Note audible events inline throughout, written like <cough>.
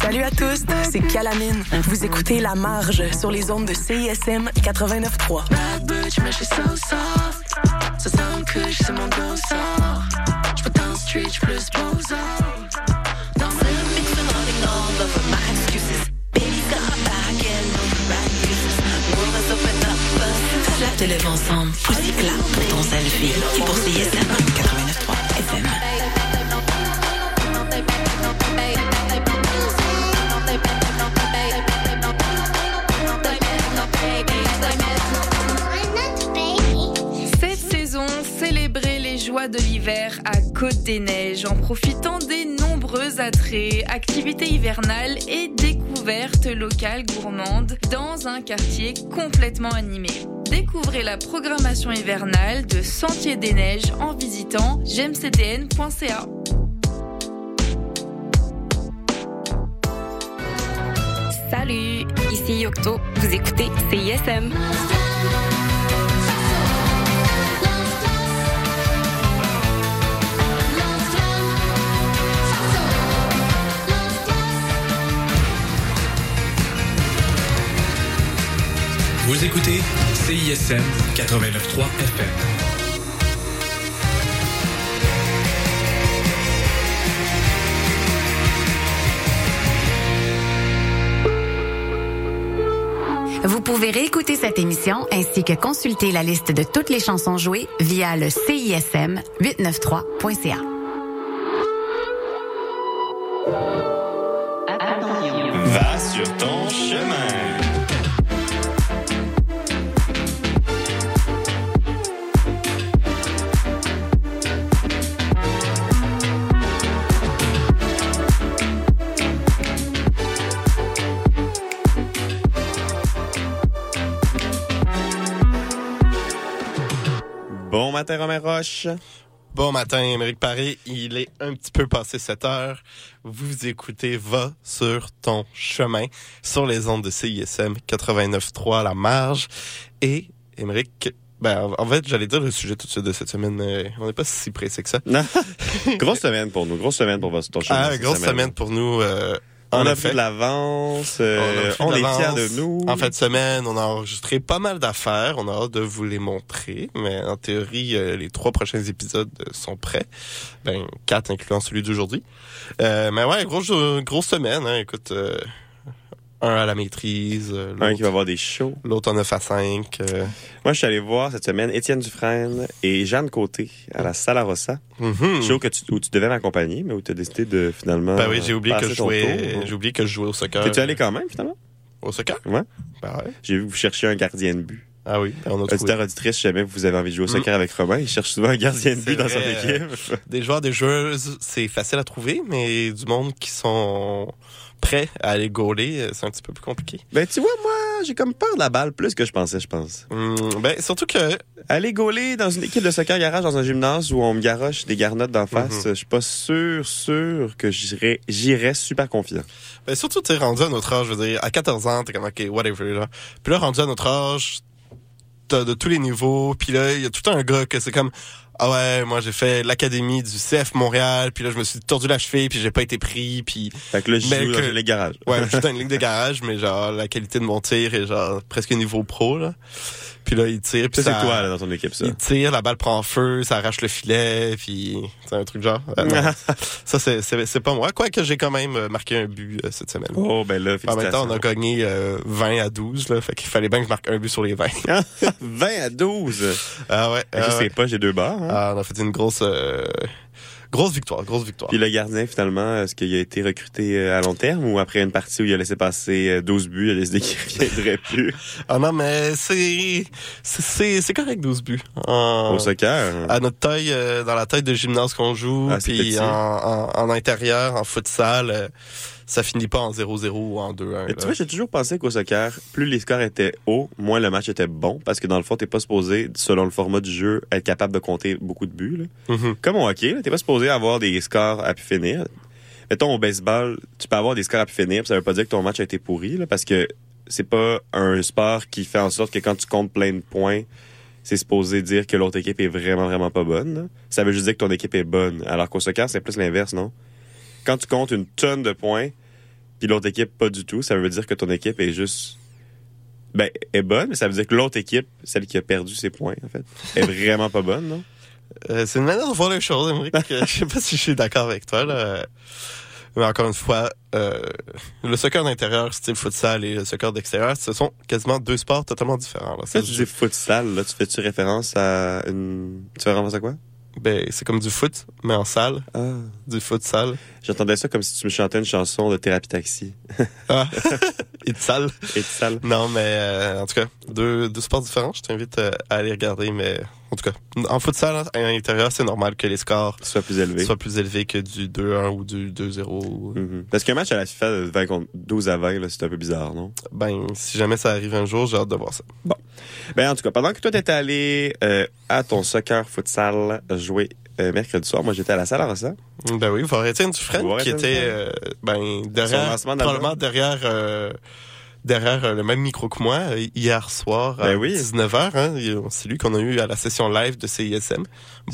Salut à tous, c'est Calamine. Vous écoutez La Marge sur les ondes de CISM 89.3. Bad bitch, mais je suis so soft. Ça sound que c'est mon go Je peux dans street, plus beaux Dans le big phenomenon, love of my excuses. Baby got my back and no right excuses. World has opened up. Clap de lève ensemble. Aussi clap pour ton selfie. Et pour CISM 89.3 de l'hiver à Côte des Neiges en profitant des nombreux attraits, activités hivernales et découvertes locales gourmandes dans un quartier complètement animé. Découvrez la programmation hivernale de Sentier des Neiges en visitant gemcdn.ca. Salut, ici Yocto. Vous écoutez CISM. Vous écoutez CISM 89.3 FM. Vous pouvez réécouter cette émission ainsi que consulter la liste de toutes les chansons jouées via le CISM 893.ca. matin, Romain Roche. Bon matin, Émeric Paris. Il est un petit peu passé 7 heures. Vous écoutez Va sur ton chemin sur les ondes de CISM 89.3 à la marge. Et, Émeric, ben, en fait, j'allais dire le sujet tout de suite de cette semaine, mais on n'est pas si pressé que ça. Non. <laughs> grosse semaine pour nous. Grosse semaine pour votre ton chemin. Ah, grosse semaine pour nous. euh, On a effet. pris de l'avance. On, euh, on de est fiers de nous. En fin de semaine, on a enregistré pas mal d'affaires. On a hâte de vous les montrer. Mais en théorie, euh, les trois prochains épisodes euh, sont prêts. Ben, quatre incluant celui d'aujourd'hui. Euh, mais ouais, grosse, grosse semaine. Hein. Écoute, euh, un à la maîtrise, euh, un qui va avoir des shows. l'autre en 9 à 5. euh. Moi, je suis allé voir cette semaine Étienne Dufresne et Jeanne Côté à la Salle Rossa. Mhm. Show que tu, où tu devais m'accompagner, mais où tu as décidé de finalement. Ben oui, j'ai oublié que je jouais, j'ai oublié que je jouais au soccer. T'es-tu allé quand même, finalement? Au soccer? Ouais. Ben ouais. J'ai vu que vous cherchiez un gardien de but. Ah oui, ben on a trouvé. Auditeur, auditrice, si jamais vous avez envie de jouer au soccer avec Romain, il cherche souvent un gardien de but dans son équipe. Des joueurs, des joueuses, c'est facile à trouver, mais du monde qui sont prêts à aller gauler, euh, c'est un petit peu plus compliqué. Ben, tu vois, moi, j'ai comme peur de la balle plus que je pensais, je pense. Hum, ben, surtout que, Aller gauler dans une équipe de soccer garage dans un gymnase où on me garoche des garnottes d'en face, Mhm. je suis pas sûr, sûr que j'irais, j'irais super confiant. ben, surtout, tu rendu à notre âge, je veux dire, à 14 ans, t'es comme, OK, whatever, là. Puis là, rendu à notre âge, t'as de tous les niveaux, puis là, il y a tout un gars que c'est comme, ah ouais, moi, j'ai fait l'académie du CF Montréal, puis là, je me suis tordu la cheville, puis j'ai pas été pris, puis Fait que là, je joue que- dans les garages. Ouais, je suis dans une <laughs> ligue de garage, mais genre, la qualité de mon tir est genre presque niveau pro, là. Puis là, il tire, puis Ça, ça... c'est toi, là, dans ton équipe, ça. Il tire, la balle prend feu, ça arrache le filet, puis c'est un truc genre. euh, <laughs> ça, c'est, c'est, c'est pas moi. Quoique j'ai quand même euh, marqué un but euh, cette semaine. Oh, ben là, en même temps, on a gagné euh, 20 à 12, là. Fait qu'il fallait bien que je marque un but sur les 20. 20 <laughs> à 12. ah ouais. Ah c'est ouais. pas, j'ai deux barres. hein. Ah, on a fait une grosse, euh, grosse victoire, grosse victoire. Puis le gardien, finalement, est-ce qu'il a été recruté euh, à long terme ou après une partie où il a laissé passer euh, 12 buts, il a décidé qu'il <laughs> reviendrait plus? Ah non, mais c'est, c'est, c'est, correct 12 buts. En- au soccer? à notre taille, euh, dans la taille de gymnase qu'on joue, Ah, puis en, en, en intérieur, en futsal, euh, ça finit pas en 0-0 ou en 2-1. Mais là. tu vois, j'ai toujours pensé qu'au soccer, plus les scores étaient hauts, moins le match était bon, parce que dans le fond, t'es pas supposé, selon le format du jeu, être capable de compter beaucoup de buts. là. Mhm. Comme au hockey, t'es pas supposé avoir des scores à pu finir. Mettons, au baseball, tu peux avoir des scores à pu finir, puis ça veut pas dire que ton match a été pourri, là, parce que c'est pas un sport qui fait en sorte que quand tu comptes plein de points, c'est supposé dire que l'autre équipe est vraiment, vraiment pas bonne. là. Ça veut juste dire que ton équipe est bonne. Alors qu'au soccer, c'est plus l'inverse, non? Quand tu comptes une tonne de points, puis l'autre équipe pas du tout, ça veut dire que ton équipe est juste ben est bonne, mais ça veut dire que l'autre équipe, celle qui a perdu ses points en fait, est <laughs> vraiment pas bonne, non? Euh, c'est une manière de voir les choses, Émeric. <laughs> je sais pas si je suis d'accord avec toi, là. Mais encore une fois, euh, le soccer d'intérieur, style futsal, et le soccer d'extérieur, ce sont quasiment deux sports totalement différents. Là. Quand tu dis futsal, là, tu fais-tu référence à une... Tu fais référence à quoi? ben, c'est comme du foot, mais en salle. Ah, Du futsal. j'entendais ça comme si tu me chantais une chanson de Thérapie Taxi. Ah. <laughs> et de salle. Et de salle. Non, mais euh, en tout cas, deux, deux sports différents. Je t'invite euh, à aller regarder, mais en tout cas, en futsal, hein, à l'intérieur, c'est normal que les scores Soit plus élevé. soient plus élevés que du 2-1 ou du 2-0. Mhm. Parce qu'un match à la FIFA de 20 contre 12 à 20, là, c'est un peu bizarre, non? Ben, si jamais ça arrive un jour, j'ai hâte de voir ça. Ben, en tout cas, pendant que toi, t'étais allé euh, à ton soccer futsal jouer euh, mercredi soir, moi, j'étais à la salle à ça. Ben oui, voir Étienne Dufresne, qui était euh, ben, derrière, probablement derrière, euh, derrière le même micro que moi, hier soir à Ben oui. 19h. Hein, c'est lui qu'on a eu à la session live de CISM.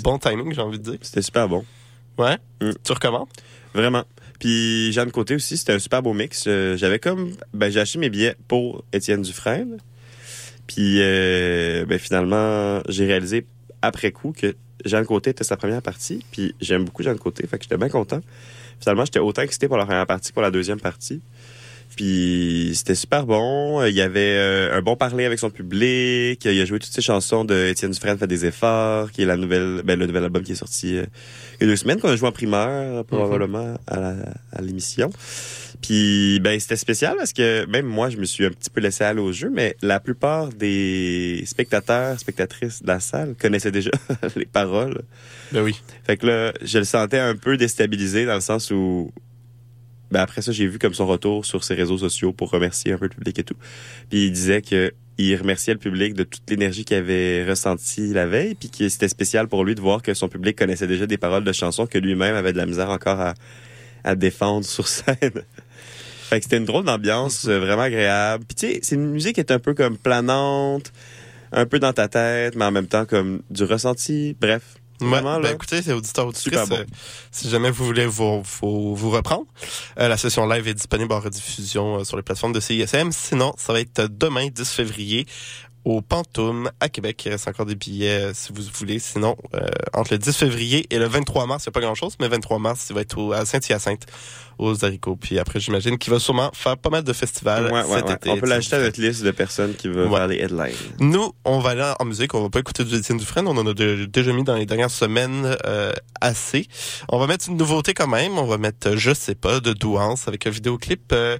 Bon timing, j'ai envie de dire. C'était super bon. Ouais, Mm. tu recommandes? Vraiment. Puis Jeanne Côté aussi, c'était un super beau mix. J'avais comme ben j'ai acheté mes billets pour Étienne Dufresne. Puis ben finalement, j'ai réalisé après coup que Jeanne Côté était sa première partie, puis j'aime beaucoup Jeanne Côté, fait que j'étais bien content. Finalement, j'étais autant excité pour la première partie que pour la deuxième partie. Puis c'était super bon. Il y avait euh, un bon parler avec son public. Il a joué toutes ses chansons de Étienne Dufresne fait des efforts, qui est la nouvelle, ben, le nouvel album qui est sorti euh, il y a deux semaines qu'on a joué en primeur probablement à la- à l'émission. Puis ben c'était spécial parce que même moi je me suis un petit peu laissé aller au jeu, mais la plupart des spectateurs, spectatrices de la salle connaissaient déjà <laughs> les paroles. Ben oui. Fait que là, je le sentais un peu déstabilisé dans le sens où ben après ça, j'ai vu comme son retour sur ses réseaux sociaux pour remercier un peu le public et tout. Puis il disait que il remerciait le public de toute l'énergie qu'il avait ressentie la veille, puis que c'était spécial pour lui de voir que son public connaissait déjà des paroles de chansons que lui-même avait de la misère encore à, à défendre sur <laughs> scène. fait que c'était une drôle d'ambiance, euh, vraiment agréable. Puis tu sais, c'est une musique qui est un peu comme planante, un peu dans ta tête, mais en même temps comme du ressenti. Bref, Ouais, ben écoutez, c'est auditeur auditrice. bon. euh, si jamais vous voulez vous, vous, vous reprendre, euh, la session live est disponible en rediffusion euh, sur les plateformes de CISM. Sinon, ça va être demain, 10 février, au Pantoum à Québec. Il reste encore des billets euh, si vous voulez. Sinon, entre le 10 février et le 23 mars, il n'y a pas grand-chose, mais 23 mars, il va être au, à Saint-Hyacinthe, aux haricots. Puis après, j'imagine qu'il va sûrement faire pas mal de festivals Ouais, cet ouais. été. On peut l'ajouter à notre liste de personnes qui veulent faire les headlines. Nous, on va aller en musique. On va pas écouter du Étienne Dufresne. On en a de- déjà mis dans les dernières semaines euh, assez. On va mettre une nouveauté quand même. On va mettre Je sais pas de Douance avec un vidéoclip euh,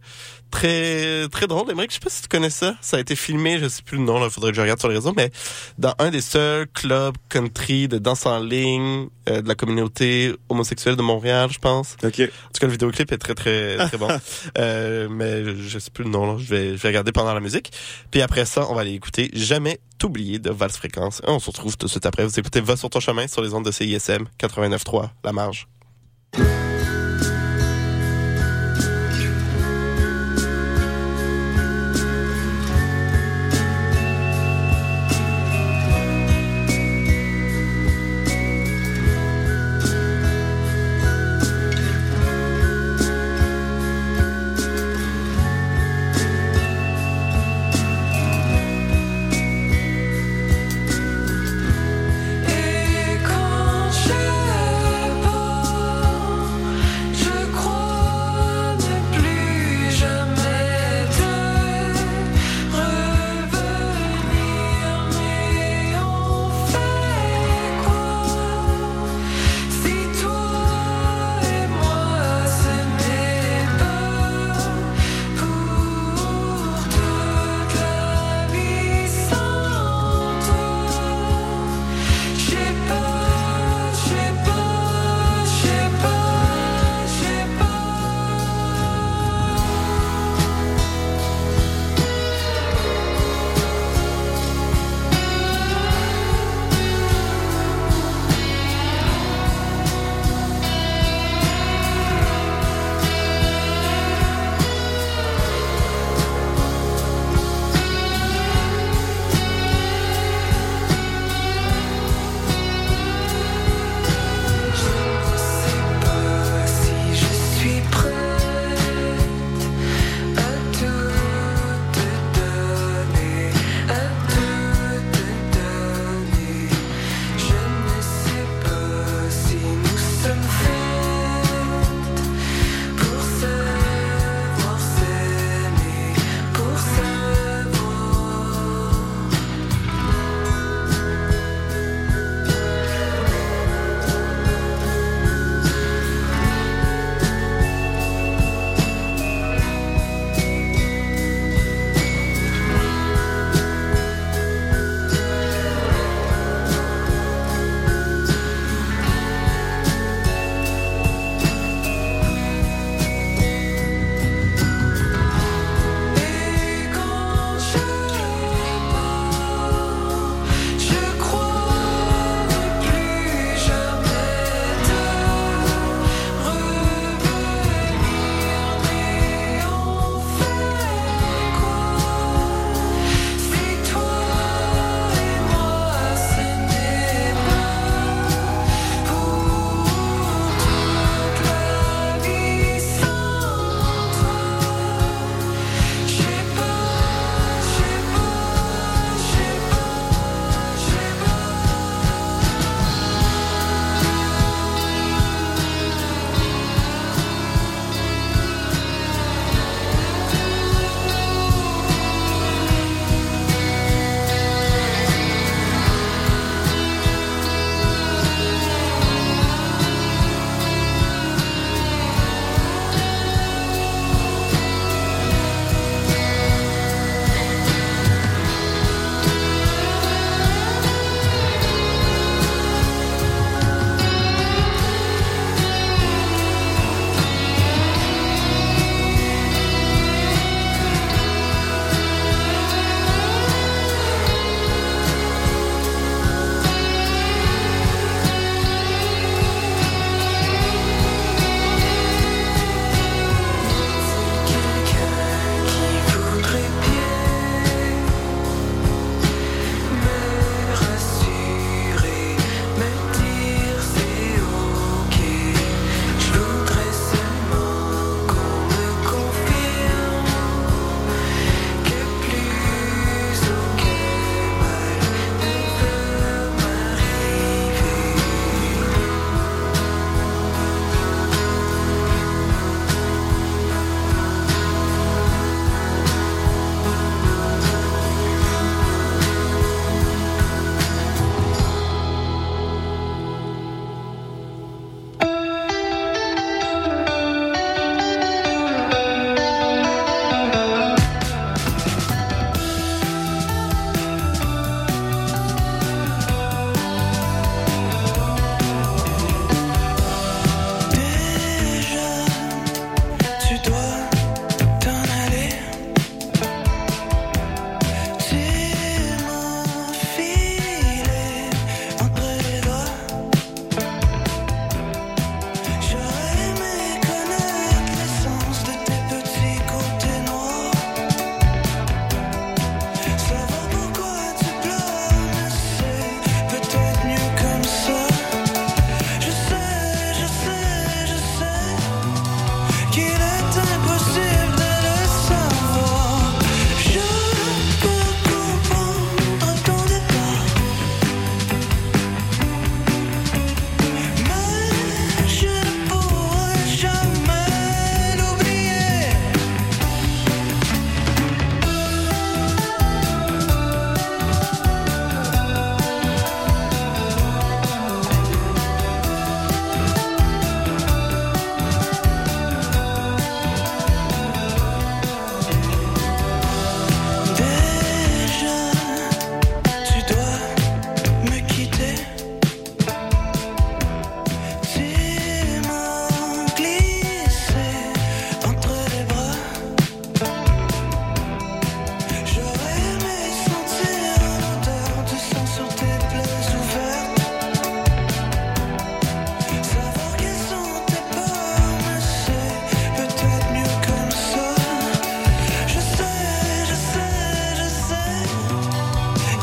très très drôle. Émeric, je sais pas si tu connais ça. Ça a été filmé, je sais plus le nom. Il faudrait que je regarde sur les réseaux, mais dans un des seuls clubs country de danse en ligne euh, de la communauté homosexuelle de Montréal, je pense. OK. En tout cas, le vidéoclip est très, très, très bon. <laughs> Euh, mais je sais plus le nom, là. Je vais, je vais regarder pendant la musique. Puis après ça, on va aller écouter Jamais t'oublier de Vals Fréquence. Et on se retrouve tout de suite après. Vous écoutez Va sur ton chemin sur les ondes de CISM 89.3, La Marge.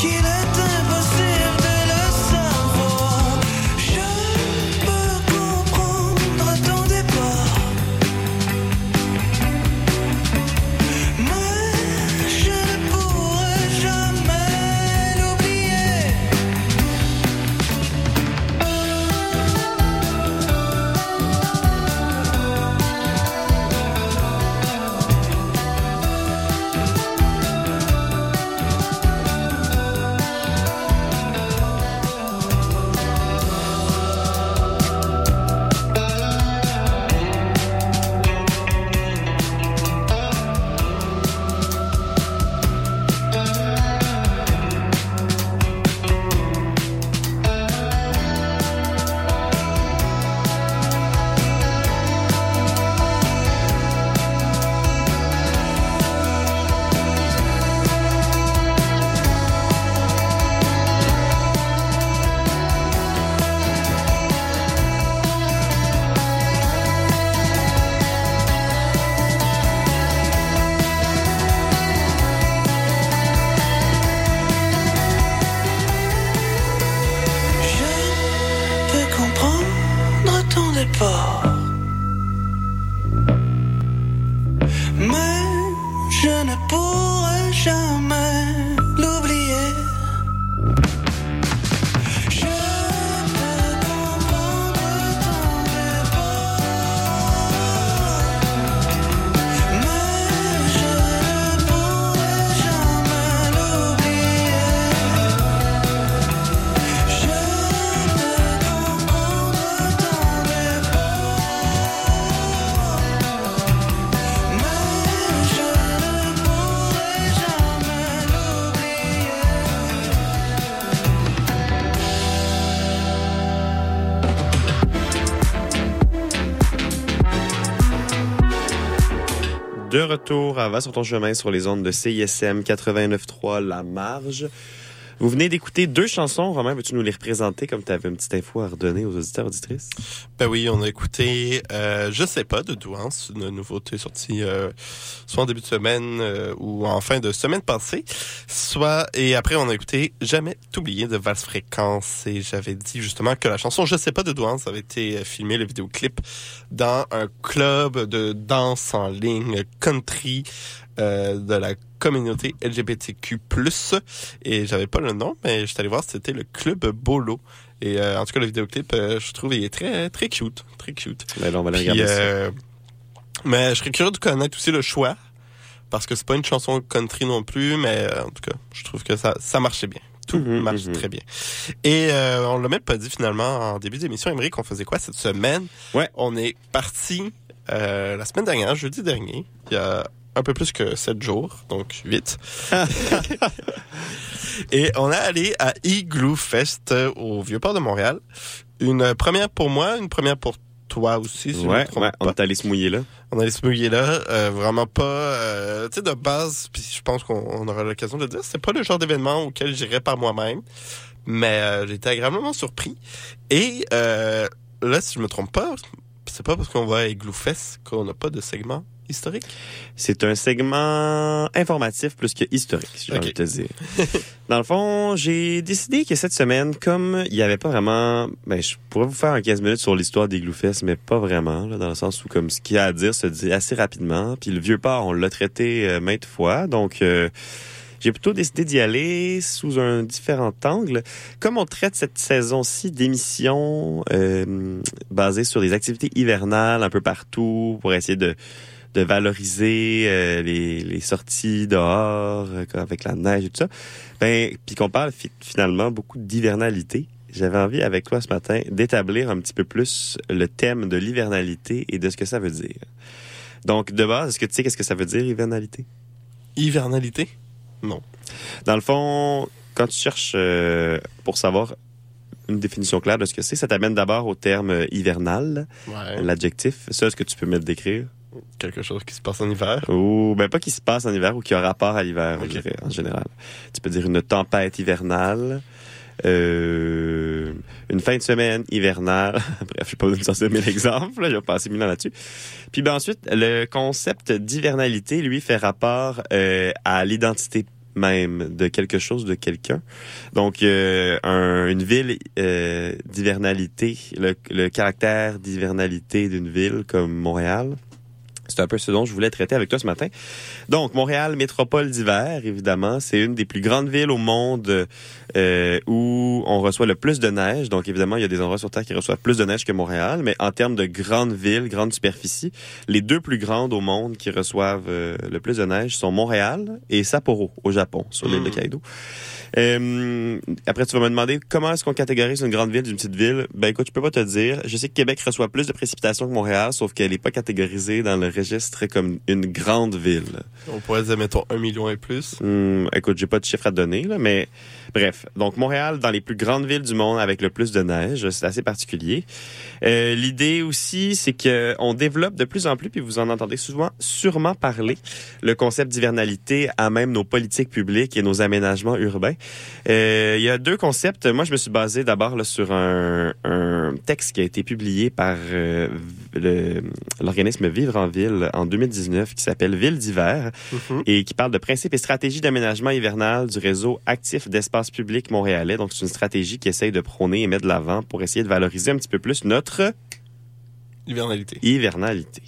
killer. Retour à Va sur ton chemin sur les ondes de CISM 89.3 La Marge. Vous venez d'écouter deux chansons. Romain, veux-tu nous les représenter comme tu avais une petite info à redonner aux auditeurs auditrices? Ben oui, on a écouté euh, Je sais pas de Douance, une nouveauté sortie euh, soit en début de semaine euh, ou en fin de semaine passée. Soit et après on a écouté Jamais t'oublier de Vals Fréquence et j'avais dit justement que la chanson Je sais pas de Douance avait été euh, filmée le vidéoclip dans un club de danse en ligne country euh, de la communauté LGBTQ+. Et j'avais pas le nom, mais je allé voir, c'était le club Bolo. Et euh, en tout cas, le vidéoclip, euh, je trouve, il est très très cute, très cute. Ben là, on va Puis, regarder ça. euh, mais je serais curieux de connaître aussi le choix, parce que c'est pas une chanson country non plus, mais euh, en tout cas, je trouve que ça ça marchait bien. Tout Mhm, marche mhm. très bien. Et on l'a même pas dit finalement en début d'émission, Émeric, on faisait quoi cette semaine? Ouais. On est parti euh, la semaine dernière, jeudi dernier, il y a un peu plus que sept jours, donc huit. <laughs> Et on est allé à Igloo Fest euh, au Vieux-Port de Montréal. Une première pour moi, une première pour toi aussi, si je me ouais, on est allé se mouiller là. On allait se mouiller là, euh, vraiment pas, euh, tu sais, de base, puis je pense qu'on on aura l'occasion de le dire, c'est pas le genre d'événement auquel j'irais par moi-même, mais euh, j'ai été agréablement surpris. Et là, si je me trompe pas, c'est pas parce qu'on va à Igloo Fest qu'on n'a pas de segment historique? C'est un segment informatif plus que historique, si j'ai envie de te dire. <laughs> Dans le fond, j'ai décidé que cette semaine, comme il n'y avait pas vraiment... Ben, je pourrais vous faire un 15 minutes sur l'histoire des Gloufest, mais pas vraiment, là, dans le sens où comme ce qu'il y a à dire se dit assez rapidement. Puis le vieux port, on l'a traité euh, maintes fois, donc... euh, j'ai plutôt décidé d'y aller sous un différent angle. Comme on traite cette saison-ci d'émissions euh, basées sur des activités hivernales un peu partout pour essayer de, de valoriser euh, les, les sorties dehors euh, avec la neige et tout ça, ben, puis qu'on parle fi- finalement beaucoup d'hivernalité. J'avais envie avec toi ce matin d'établir un petit peu plus le thème de l'hivernalité et de ce que ça veut dire. Donc, de base, est-ce que tu sais qu'est-ce que ça veut dire, hivernalité? Hivernalité? Non. Dans le fond, quand tu cherches euh, pour savoir une définition claire de ce que c'est, ça t'amène d'abord au terme hivernal, Ouais. l'adjectif. Ça, est-ce que tu peux me le décrire? Quelque chose qui se passe en hiver? Ou, ben, pas qui se passe en hiver ou qui a rapport à l'hiver, en général. Tu peux dire une tempête hivernale, euh, une fin de semaine hivernale. <laughs> Bref, je sais pas de sortir mille exemples, vais passer mille ans là-dessus. Puis ben ensuite, le concept d'hivernalité, lui, fait rapport euh, à l'identité même de quelque chose, de quelqu'un. Donc, euh, un- une ville d'hivernalité, le, le caractère d'hivernalité d'une ville comme Montréal, c'est un peu ce dont je voulais traiter avec toi ce matin. Donc, Montréal, métropole d'hiver, évidemment, c'est une des plus grandes villes au monde euh, où on reçoit le plus de neige. Donc, évidemment, il y a des endroits sur Terre qui reçoivent plus de neige que Montréal, mais en termes de grandes villes, grandes superficies, les deux plus grandes au monde qui reçoivent euh, le plus de neige sont Montréal et Sapporo, au Japon, sur l'île de Mm. Kaido. Euh, après, tu vas me demander comment est-ce qu'on catégorise une grande ville d'une petite ville? Ben écoute, je peux pas te dire. Je sais que Québec reçoit plus de précipitations que Montréal, sauf qu'elle est pas catégorisée dans le registre comme une grande ville. On pourrait dire, mettons, un million et plus. Hum, écoute, j'ai pas de chiffre à te donner, là, mais bref. Donc, Montréal, dans les plus grandes villes du monde avec le plus de neige, c'est assez particulier. Euh, L'idée aussi, c'est que on développe de plus en plus, puis vous en entendez souvent, sûrement parler, le concept d'hivernalité à même nos politiques publiques et nos aménagements urbains. Euh, Il y a deux concepts. Moi, je me suis basé d'abord sur un, un texte qui a été publié par euh, l'organisme Vivre en Ville en 2019 qui s'appelle Ville d'hiver Mhm. et qui parle de principes et stratégies d'aménagement hivernal du réseau actif d'espace public montréalais. Donc, c'est une stratégie qui essaye de prôner et mettre de l'avant pour essayer de valoriser un petit peu plus notre Hivernalité. hivernalité.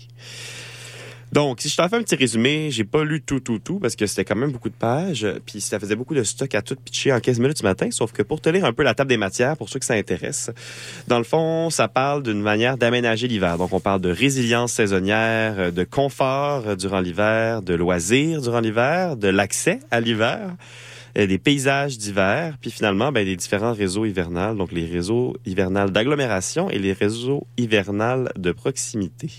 Donc, si je t'en fais un petit résumé, j'ai pas lu tout, tout, tout, parce que c'était quand même beaucoup de pages, puis ça faisait beaucoup de stock à tout pitcher en 15 minutes ce matin, sauf que pour te lire un peu la table des matières, pour ceux que ça intéresse, dans le fond, ça parle d'une manière d'aménager l'hiver. Donc, on parle de résilience saisonnière, euh, de confort euh, durant l'hiver, de loisirs durant l'hiver, de l'accès à l'hiver, euh, des paysages d'hiver, puis finalement, ben, des différents réseaux hivernales, donc les réseaux hivernales d'agglomération et les réseaux hivernales de proximité.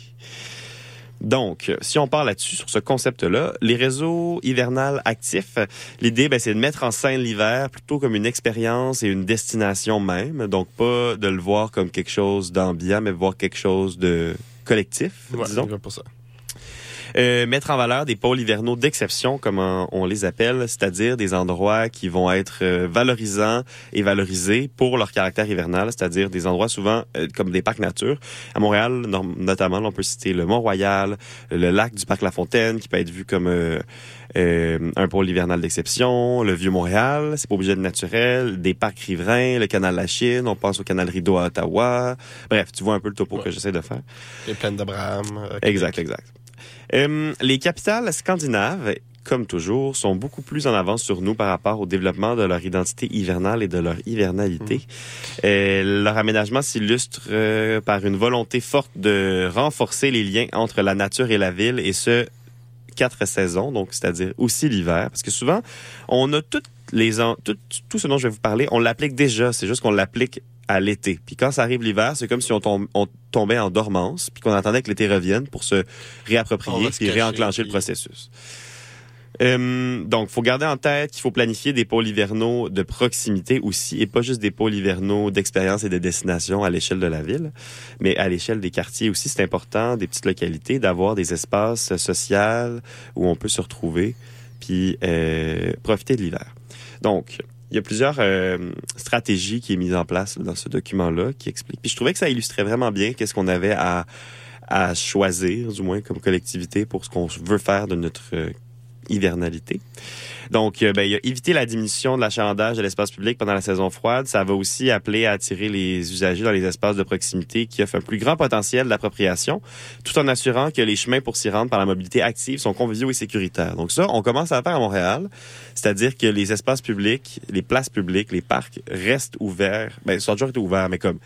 Donc, si on part là-dessus, sur ce concept-là, les réseaux hivernales actifs, l'idée, ben, c'est de mettre en scène l'hiver plutôt comme une expérience et une destination même. Donc, pas de le voir comme quelque chose d'ambiant, mais voir quelque chose de collectif, Ouais, disons. pour ça. Euh, mettre en valeur des pôles hivernaux d'exception, comme on, les appelle, c'est-à-dire des endroits qui vont être euh, valorisants et valorisés pour leur caractère hivernal, c'est-à-dire des endroits souvent euh, comme des parcs nature. À Montréal, notamment, on peut citer le Mont-Royal, le lac du parc La Fontaine, qui peut être vu comme euh, euh, un pôle hivernal d'exception, le Vieux-Montréal, c'est pas obligé de naturel, des parcs riverains, le canal La Chine, on pense au canal Rideau à Ottawa. Bref, tu vois un peu le topo Ouais. que j'essaie de faire. Les plaines d'Abraham. Exact, exact. Euh, les capitales scandinaves, comme toujours, sont beaucoup plus en avance sur nous par rapport au développement de leur identité hivernale et de leur hivernalité. Euh, leur aménagement s'illustre euh, par une volonté forte de renforcer les liens entre la nature et la ville, et ce, quatre saisons, donc c'est-à-dire aussi l'hiver, parce que souvent, on a toutes les en- tout, tout ce dont je vais vous parler, on l'applique déjà, c'est juste qu'on l'applique à l'été. Puis quand ça arrive l'hiver, c'est comme si on, tombe- on tombait en dormance, puis qu'on attendait que l'été revienne pour se réapproprier puis cacher, réenclencher le processus. Euh, donc, faut garder en tête qu'il faut planifier des pôles hivernaux de proximité aussi, et pas juste des pôles hivernaux d'expérience et de destination à l'échelle de la ville, mais à l'échelle des quartiers aussi. C'est important, des petites localités, d'avoir des espaces sociaux où on peut se retrouver, puis euh, profiter de l'hiver. Donc, il y a plusieurs euh, stratégies qui est mise en place dans ce document-là qui explique. Puis je trouvais que ça illustrait vraiment bien qu'est-ce qu'on avait à, à choisir, du moins comme collectivité, pour ce qu'on veut faire de notre euh, hivernalité. Donc, euh, ben, il a éviter la diminution de l'achalandage de l'espace public pendant la saison froide. Ça va aussi appeler à attirer les usagers dans les espaces de proximité qui offrent un plus grand potentiel d'appropriation, tout en assurant que les chemins pour s'y rendre par la mobilité active sont conviviaux et sécuritaires. Donc ça, on commence à le faire à Montréal, c'est-à-dire que les espaces publics, les places publiques, les parcs restent ouverts. Ben, ils sont toujours été ouverts, mais comme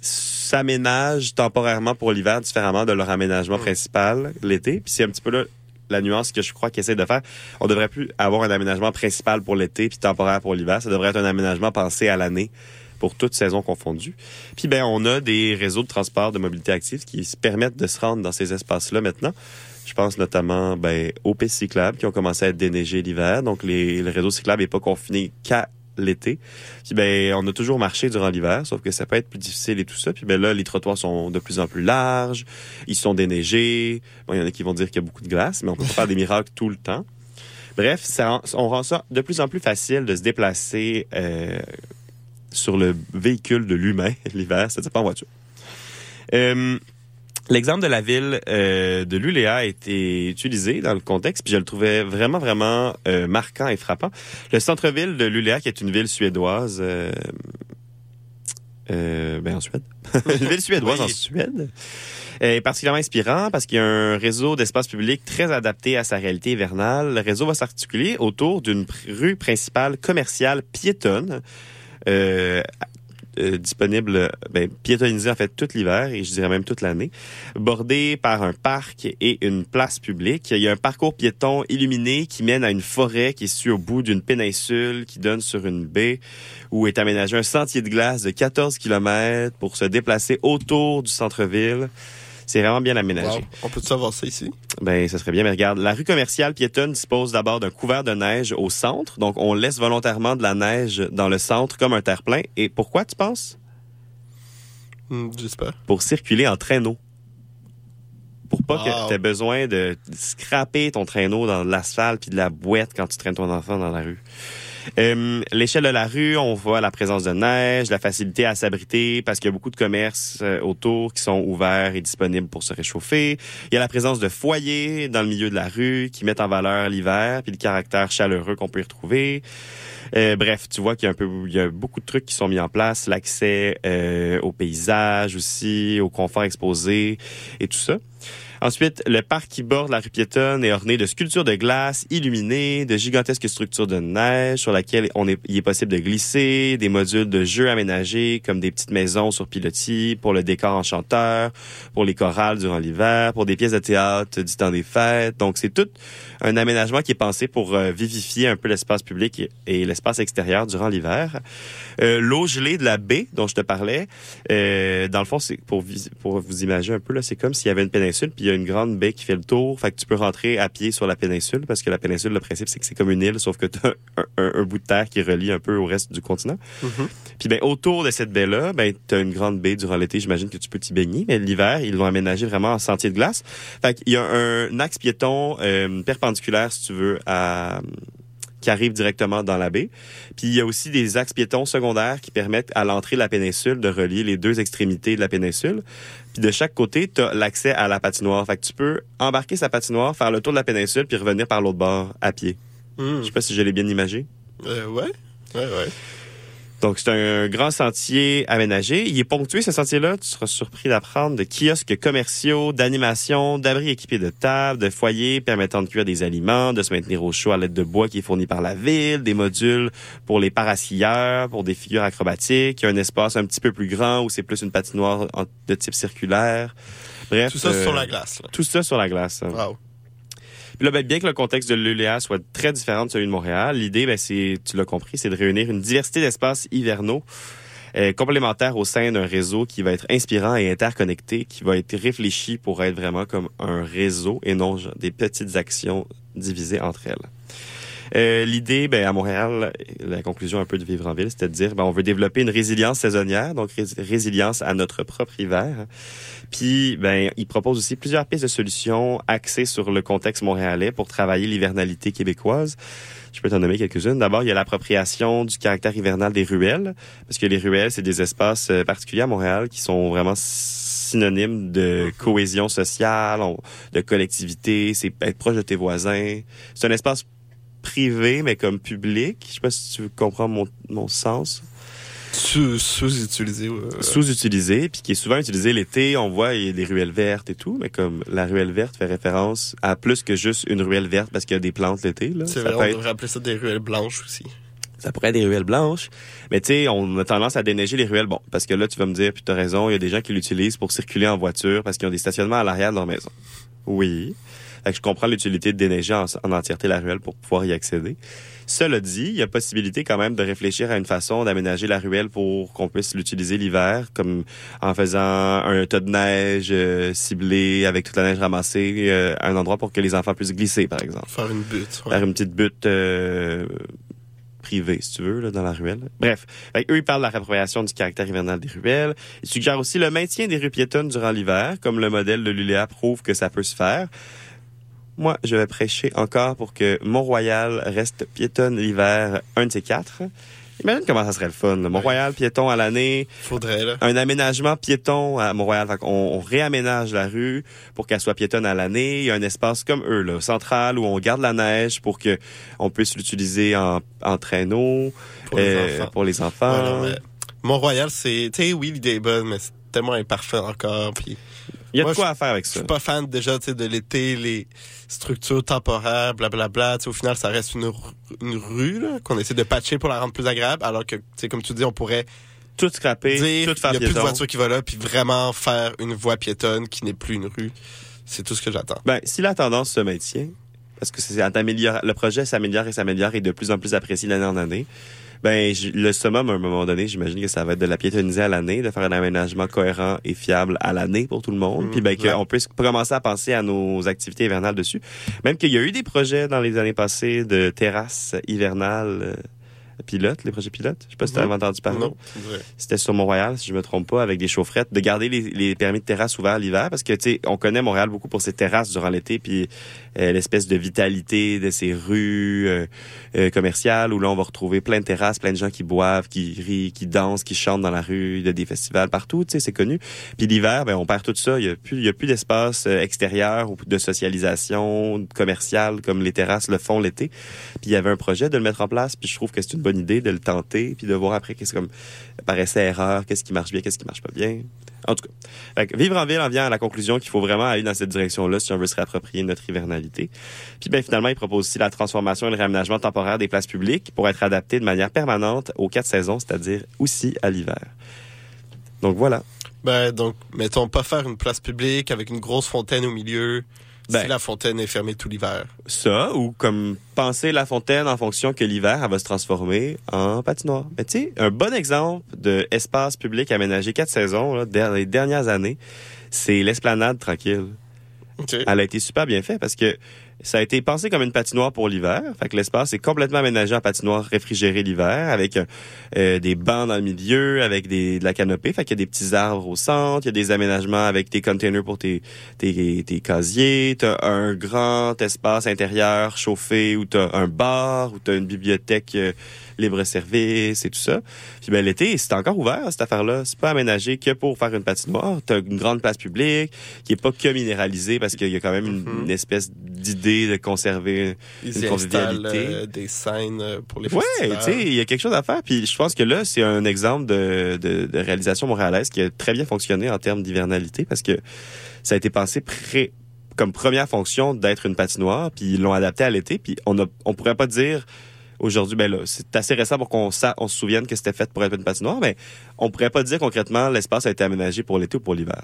s'aménagent temporairement pour l'hiver différemment de leur aménagement principal l'été. Puis c'est un petit peu là la nuance que je crois qu'ils essaient de faire. On devrait plus avoir un aménagement principal pour l'été puis temporaire pour l'hiver. Ça devrait être un aménagement pensé à l'année pour toutes saisons confondues. Puis ben on a des réseaux de transport de mobilité active qui se permettent de se rendre dans ces espaces-là maintenant. Je pense notamment ben, aux pistes cyclables qui ont commencé à être déneigées l'hiver. Donc les, le réseau cyclable n'est pas confiné qu'à l'été. Puis ben on a toujours marché durant l'hiver, sauf que ça peut être plus difficile et tout ça. Puis ben là les trottoirs sont de plus en plus larges, ils sont déneigés. Bon, il y en a qui vont dire qu'il y a beaucoup de glace, mais on peut faire des miracles tout le temps. Bref, ça, on rend ça de plus en plus facile de se déplacer euh, sur le véhicule de l'humain <laughs> l'hiver, c'est-à-dire pas en voiture. Euh, L'exemple de la ville euh, de Luléa a été utilisé dans le contexte, puis je le trouvais vraiment, vraiment euh, marquant et frappant. Le centre-ville de Luléa, qui est une ville suédoise, euh, euh, ben en Suède, <laughs> une ville suédoise Oui. en Suède, est particulièrement inspirant parce qu'il y a un réseau d'espace public très adapté à sa réalité hivernale. Le réseau va s'articuler autour d'une rue principale commerciale piétonne, euh, euh, disponible, ben, piétonnisée en fait tout l'hiver et je dirais même toute l'année, bordée par un parc et une place publique. Il y a un parcours piéton illuminé qui mène à une forêt qui est située au bout d'une péninsule qui donne sur une baie où est aménagé un sentier de glace de 14 km pour se déplacer autour du centre-ville. C'est vraiment bien aménagé. Wow. On peut savoir ça ici? Ben, ça serait bien, mais regarde, la rue commerciale piétonne dispose d'abord d'un couvert de neige au centre, donc on laisse volontairement de la neige dans le centre comme un terre-plein. Et pourquoi, tu penses? Hmm, J'espère. Pour circuler en traîneau. Pour pas Wow. que tu aies besoin de scraper ton traîneau dans l'asphalte puis de la boîte quand tu traînes ton enfant dans la rue. Euh, L'échelle de la rue, on voit la présence de neige, la facilité à s'abriter parce qu'il y a beaucoup de commerces euh, autour qui sont ouverts et disponibles pour se réchauffer. Il y a la présence de foyers dans le milieu de la rue qui mettent en valeur l'hiver puis le caractère chaleureux qu'on peut y retrouver. Euh, bref, tu vois qu'il y a un peu, il y a beaucoup de trucs qui sont mis en place, l'accès euh, au paysage aussi, au confort exposé et tout ça. Ensuite, le parc qui borde la rue piétonne est orné de sculptures de glace illuminées, de gigantesques structures de neige sur laquelle il est possible de glisser, des modules de jeux aménagés comme des petites maisons sur pilotis pour le décor enchanteur, pour les chorales durant l'hiver, pour des pièces de théâtre du temps des fêtes. Donc, c'est tout un aménagement qui est pensé pour euh, vivifier un peu l'espace public et, l'espace extérieur durant l'hiver. Euh, L'eau gelée de la baie dont je te parlais, euh, dans le fond, c'est pour, pour vous imaginer un peu, c'est comme s'il y avait une péninsule, il y a une grande baie qui fait le tour. Fait que tu peux rentrer à pied sur la péninsule, parce que la péninsule, le principe, c'est que c'est comme une île, sauf que tu as un, un- un bout de terre qui relie un peu au reste du continent. Puis ben autour de cette baie-là, ben t'as une grande baie durant l'été, j'imagine que tu peux t'y baigner, mais l'hiver, ils l'ont aménagé vraiment en sentier de glace. Fait qu'il y a un axe piéton euh, perpendiculaire, si tu veux, à qui arrive directement dans la baie. Puis il y a aussi des axes piétons secondaires qui permettent à l'entrée de la péninsule de relier les deux extrémités de la péninsule. Puis de chaque côté, tu as l'accès à la patinoire. Fait que tu peux embarquer sa patinoire, faire le tour de la péninsule puis revenir par l'autre bord à pied. Hmm. Je sais pas si je l'ai bien imagé. Euh, ouais. Ouais, ouais. Donc, c'est un grand sentier aménagé. Il est ponctué, ce sentier-là. Tu seras surpris d'apprendre de kiosques commerciaux, d'animation, d'abris équipés de tables, de foyers permettant de cuire des aliments, de se maintenir au chaud à l'aide de bois qui est fourni par la ville, des modules pour les paraskieurs, pour des figures acrobatiques. Il y a un espace un petit peu plus grand où c'est plus une patinoire de type circulaire. Bref. Tout ça euh, sur la glace. Là. Tout ça sur la glace. Wow. Là, ben, bien que le contexte de l'ULA soit très différent de celui de Montréal, l'idée, ben, c'est, tu l'as compris, c'est de réunir une diversité d'espaces hivernaux euh, complémentaires au sein d'un réseau qui va être inspirant et interconnecté, qui va être réfléchi pour être vraiment comme un réseau et non des petites actions divisées entre elles. Euh, L'idée, ben, à Montréal, la conclusion un peu de Vivre en Ville, c'était de dire, ben, on veut développer une résilience saisonnière, donc rés- résilience à notre propre hiver. Puis, ben, il propose aussi plusieurs pistes de solutions axées sur le contexte montréalais pour travailler l'hivernalité québécoise. Je peux t'en nommer quelques-unes. D'abord, il y a l'appropriation du caractère hivernal des ruelles, parce que les ruelles, c'est des espaces euh, particuliers à Montréal qui sont vraiment synonymes de cohésion sociale, de collectivité, c'est être proche de tes voisins. C'est un espace privé, mais comme public. Je sais pas si tu comprends mon, mon sens. Sous- Sous-utilisé. Sous-utilisé, puis qui est souvent utilisé l'été. On voit, il y a des ruelles vertes et tout, mais comme la ruelle verte fait référence à plus que juste une ruelle verte parce qu'il y a des plantes l'été. là. C'est vrai, on être- devrait appeler ça des ruelles blanches aussi. ça pourrait être des ruelles blanches. Mais tu sais, on a tendance à déneiger les ruelles. Bon, parce que là, tu vas me dire, puis tu as raison, il y a des gens qui l'utilisent pour circuler en voiture parce qu'ils ont des stationnements à l'arrière de leur maison. Oui. Fait que je comprends l'utilité de déneiger en, en entièreté la ruelle pour pouvoir y accéder. Cela dit, il y a possibilité quand même de réfléchir à une façon d'aménager la ruelle pour qu'on puisse l'utiliser l'hiver, comme en faisant un tas de neige euh, ciblé avec toute la neige ramassée euh, à un endroit pour que les enfants puissent glisser, par exemple Faire une butte. ouais. faire une petite butte euh, privée, si tu veux, là, dans la ruelle. Bref, eux, ils parlent de la réappropriation du caractère hivernal des ruelles. Ils suggèrent aussi le maintien des rues piétonnes durant l'hiver, comme le modèle de l'ULEA prouve que ça peut se faire. Moi, je vais prêcher encore pour que Mont-Royal reste piétonne l'hiver, un de ces quatre. Imagine comment ça serait le fun. Mont-Royal piéton à l'année, Faudrait, là. un aménagement piéton à Montréal. Fait qu'on- on, réaménage la rue pour qu'elle soit piétonne à l'année. Il y a un espace comme eux, là, central, où on garde la neige pour que on puisse l'utiliser en, en traîneau Pour les euh, enfants. pour les enfants. Mont-Royal, c'est. Tu sais, oui, l'idée est bonne, mais c'est tellement imparfait encore. Puis Il y a Moi, de quoi à faire avec je ça. suis pas fan déjà, de l'été, les structures temporaires, blablabla. Au final, ça reste une, une rue, qu'on essaie de patcher pour la rendre plus agréable, alors que, comme tu dis, on pourrait Tout scraper, dire, tout faire il y a plus de piéton. voitures qui vont là, puis vraiment faire une voie piétonne qui n'est plus une rue. C'est tout ce que j'attends. Ben, si la tendance se maintient, parce que c'est le projet s'améliore et s'améliore et de plus en plus apprécié d'année en année, ben le summum à un moment donné, j'imagine que ça va être de la piétonniser à l'année, de faire un aménagement cohérent et fiable à l'année pour tout le monde, Mhm. puis ben Ouais. qu'on puisse commencer à penser à nos activités hivernales dessus. Même qu'il y a eu des projets dans les années passées de terrasses hivernales euh, pilotes, les projets pilotes. Je sais pas si tu Mhm. entendu parler. C'était sur Mont-Royal, si je me trompe pas, avec des chaufferettes, de garder les, les permis de terrasse ouverts l'hiver, parce que tu sais, on connaît Montréal beaucoup pour ses terrasses durant l'été, puis euh, l'espèce de vitalité de ces rues euh, euh, commerciales où là on va retrouver plein de terrasses, plein de gens qui boivent, qui rient, qui dansent, qui chantent dans la rue, il y a des festivals partout, tu sais, c'est connu. Puis l'hiver, ben on perd tout ça, il y a plus, il y a plus d'espace euh, extérieur ou de socialisation commerciale comme les terrasses le font l'été. Puis il y avait un projet de le mettre en place, puis je trouve que c'est une bonne idée de le tenter, puis de voir après qu'est-ce comme par essai erreur, qu'est-ce qui marche bien, qu'est-ce qui marche pas bien. En tout cas, vivre en ville en vient à la conclusion qu'il faut vraiment aller dans cette direction-là si on veut se réapproprier notre hivernalité. Puis ben finalement, il propose aussi la transformation et le réaménagement temporaire des places publiques pour être adaptées de manière permanente aux quatre saisons, c'est-à-dire aussi à l'hiver. Donc voilà. Ben, donc, mettons, pas faire une place publique avec une grosse fontaine au milieu Ben. si la fontaine est fermée tout l'hiver. Ça, ou comme penser la fontaine en fonction que l'hiver, elle va se transformer en patinoire. Mais tu sais, un bon exemple d'espace public aménagé quatre saisons, là, dans les dernières années, c'est l'esplanade tranquille. Elle a été super bien faite parce que ça a été pensé comme une patinoire pour l'hiver. Fait que l'espace est complètement aménagé en patinoire réfrigérée l'hiver avec euh, des bancs dans le milieu, avec des, de la canopée. Fait qu'il y a des petits arbres au centre, il y a des aménagements avec tes containers pour tes, tes, tes casiers. T'as un grand espace intérieur chauffé où t'as un bar, où t'as une bibliothèque euh, libre-service et tout ça. Puis ben l'été, c'est encore ouvert cette affaire-là. C'est pas aménagé que pour faire une patinoire. T'as une grande place publique qui est pas que minéralisée parce qu'il y a quand même une, Mhm. une espèce d'idée de conserver Ils une convivialité. euh, des scènes euh, pour les Ouais, festivals. tu sais, il y a quelque chose à faire. Puis je pense que là, c'est un exemple de, de, de réalisation montréalaise qui a très bien fonctionné en termes d'hivernalité parce que ça a été pensé pré comme première fonction d'être une patinoire, puis ils l'ont adapté à l'été. Puis on a, on pourrait pas dire aujourd'hui, ben là, c'est assez récent pour qu'on on se souvienne que c'était fait pour être une patinoire, mais on pourrait pas dire concrètement l'espace a été aménagé pour l'été ou pour l'hiver.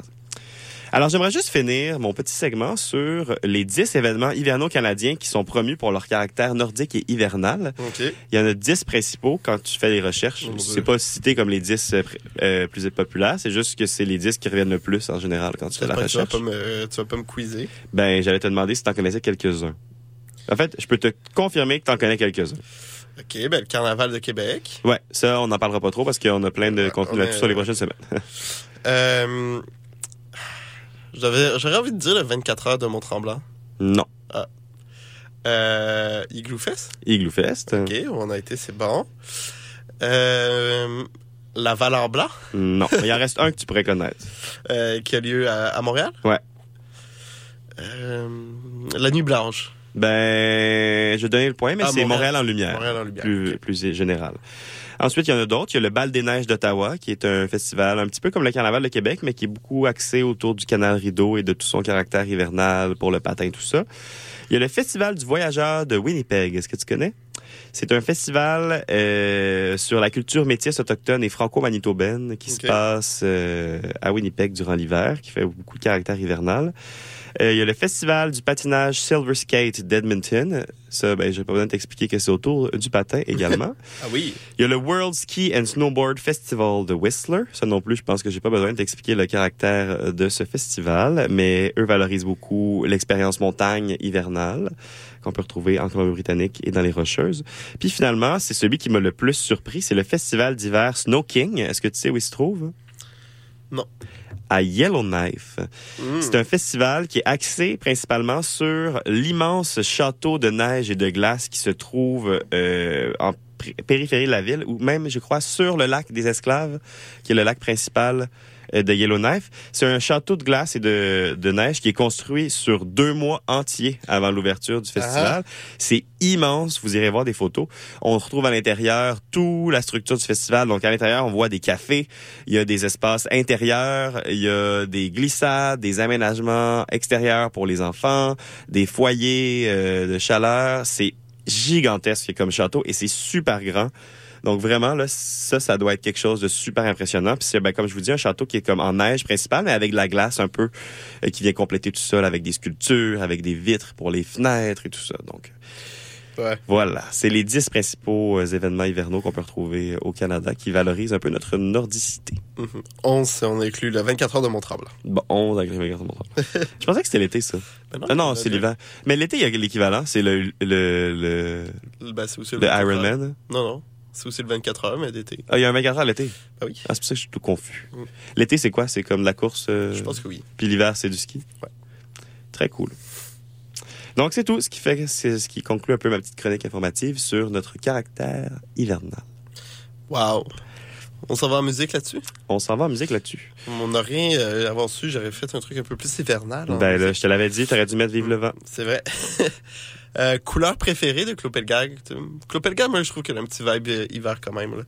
Alors, j'aimerais juste finir mon petit segment sur les 10 événements hivernaux canadiens qui sont promus pour leur caractère nordique et hivernal. OK. Il y en a 10 principaux quand tu fais les recherches. Dieu. C'est pas cité comme les 10 euh, euh, plus populaires, c'est juste que c'est les 10 qui reviennent le plus en général quand tu fais la que tu vas recherche. pas me, tu vas pas me quizer. Ben, j'allais te demander si t'en connaissais quelques-uns. En fait, je peux te confirmer que t'en connais quelques-uns. OK, ben, le Carnaval de Québec. Ouais, ça, on n'en parlera pas trop parce qu'on a plein de contenu on là-dessus sur les prochaines semaines. <laughs> Euh, J'aurais envie de dire le 24 heures de Mont-Tremblant. non. Euh, Igloo Fest? Igloo Fest. OK, on a été, c'est bon. Euh, la Valeur Blanc, Non. <laughs> Il en reste un que tu pourrais connaître. euh, qui a lieu à, à Montréal? Ouais. Euh, la Nuit Blanche. Ben, je vais donner le point, mais Ah, c'est Montréal. Montréal en lumière. Montréal en lumière, Plus, plus général. Ensuite, il y en a d'autres. Il y a le Bal des Neiges d'Ottawa, qui est un festival un petit peu comme le Carnaval de Québec, mais qui est beaucoup axé autour du canal Rideau et de tout son caractère hivernal pour le patin, tout ça. Il y a le Festival du Voyageur de Winnipeg. Est-ce que tu connais? C'est un festival euh, sur la culture métisse autochtone et franco-manitobaine qui se passe euh, à Winnipeg durant l'hiver, qui fait beaucoup de caractère hivernal. Euh, il y a le festival du patinage Silver Skate d'Edmonton. Ça, ben, j'ai pas besoin de t'expliquer que c'est autour du patin également. <laughs> Ah oui. Il y a le World Ski and Snowboard Festival de Whistler. Ça non plus, je pense que j'ai pas besoin de t'expliquer le caractère euh, de ce festival, mais eux valorisent beaucoup l'expérience montagne hivernale qu'on peut retrouver en Colombie-Britannique et dans les Rocheuses. Puis finalement, c'est celui qui m'a le plus surpris, c'est le festival d'hiver Snow King. Est-ce que tu sais où il se trouve? Non. À Yellowknife. Mm. C'est un festival qui est axé principalement sur l'immense château de neige et de glace qui se trouve euh, en périphérie de la ville, ou même, je crois, sur le lac des Esclaves, qui est le lac principal de Yellowknife. C'est un château de glace et de, de neige qui est construit sur deux mois entiers avant l'ouverture du festival. C'est immense. Vous irez voir des photos. On retrouve à l'intérieur toute la structure du festival. Donc, à l'intérieur, on voit des cafés. Il y a des espaces intérieurs. Il y a des glissades, des aménagements extérieurs pour les enfants, des foyers euh, de chaleur. C'est gigantesque comme château et c'est super grand. Donc vraiment là, ça, ça doit être quelque chose de super impressionnant. Puis c'est ben, comme je vous dis un château qui est comme en neige principale, mais avec de la glace un peu euh, qui vient compléter tout ça là, avec des sculptures, avec des vitres pour les fenêtres et tout ça. Donc Ouais. voilà, c'est les dix principaux euh, événements hivernaux qu'on peut retrouver au Canada qui valorisent un peu notre nordicité. Mhm. 11, c'est- on inclut le 24 heures de Mont-Tremblant. Bon, on a <laughs> Je pensais que c'était l'été ça. Ben Ah non, il y en a c'est l'hiver. Mais l'été il y a l'équivalent, c'est le le le, Ben, c'est aussi le le 24 heures. Ironman. Non, non. C'est aussi le 24 heures, mais d'été. Ah, il y a un 24 heures l'été? Ah oui. Ah, c'est pour ça que je suis tout confus. Mm. L'été, c'est quoi? C'est comme la course, euh, Je pense que oui. puis l'hiver, c'est du ski? Ouais. Très cool. Donc, c'est tout ce qui fait, c'est ce qui conclut un peu ma petite chronique informative sur notre caractère hivernal. Wow. On s'en va en musique là-dessus? On s'en va en musique là-dessus. On n'a rien euh, avant su, j'aurais fait un truc un peu plus hivernal. en Ben là, je te l'avais dit, t'aurais dû mettre Vive le vent. C'est vrai. <laughs> Euh, couleur préférée de Clopelgag? Clopelgag, moi, je trouve qu'elle a un petit vibe euh, hiver quand même.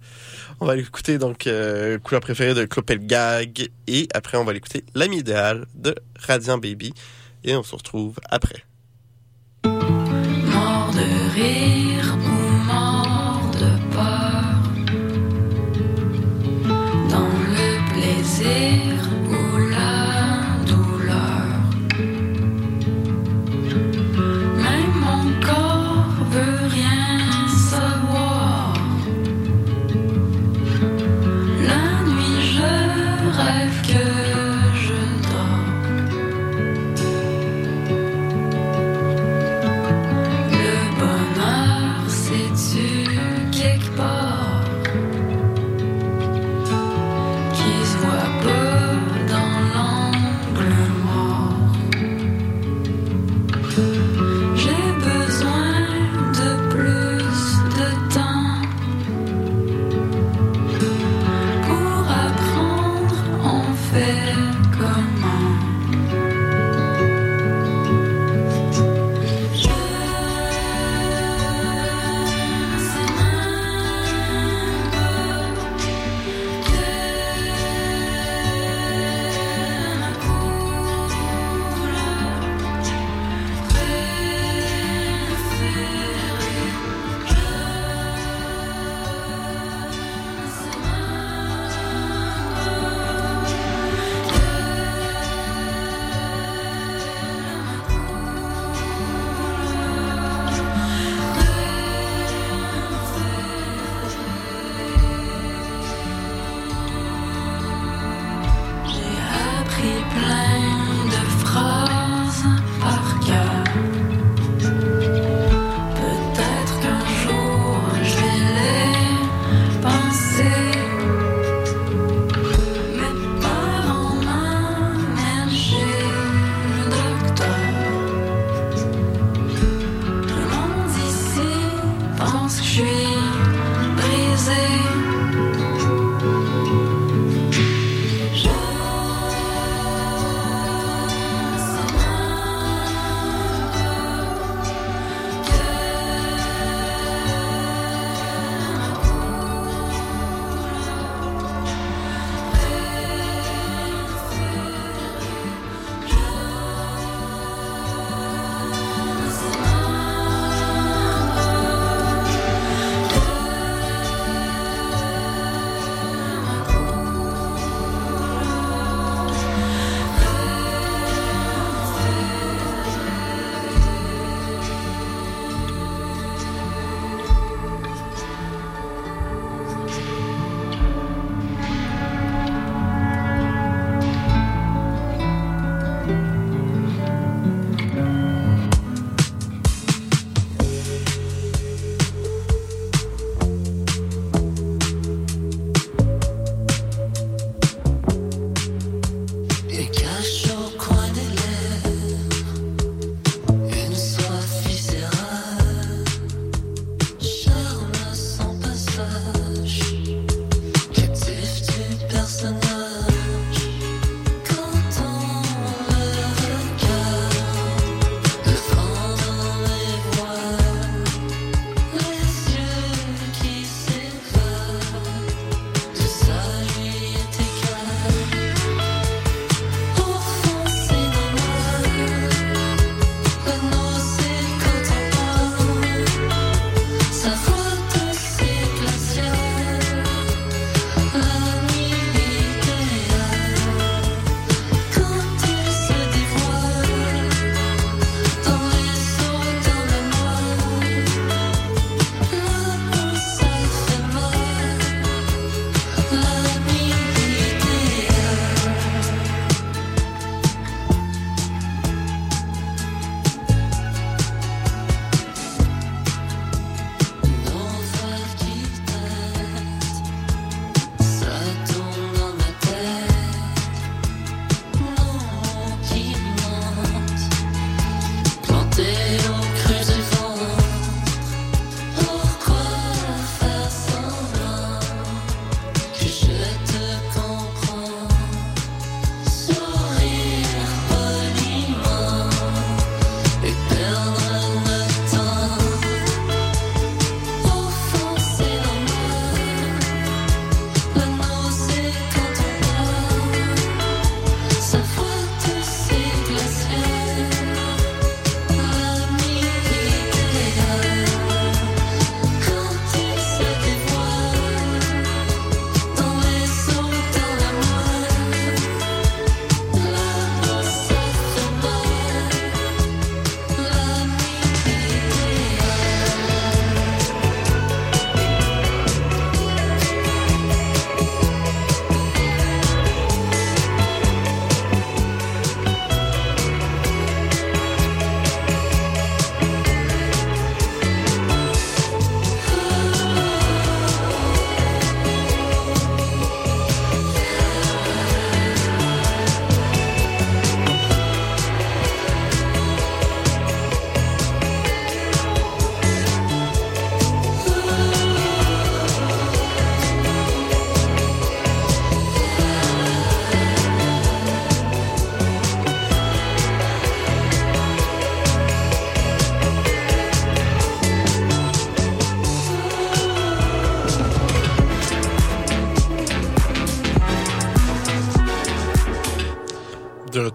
On va l'écouter, donc, euh, couleur préférée de Clopelgag. Et après, on va l'écouter L'ami idéal de Radiant Baby. Et on se retrouve après. Mort de rire ou mort de peur Dans le plaisir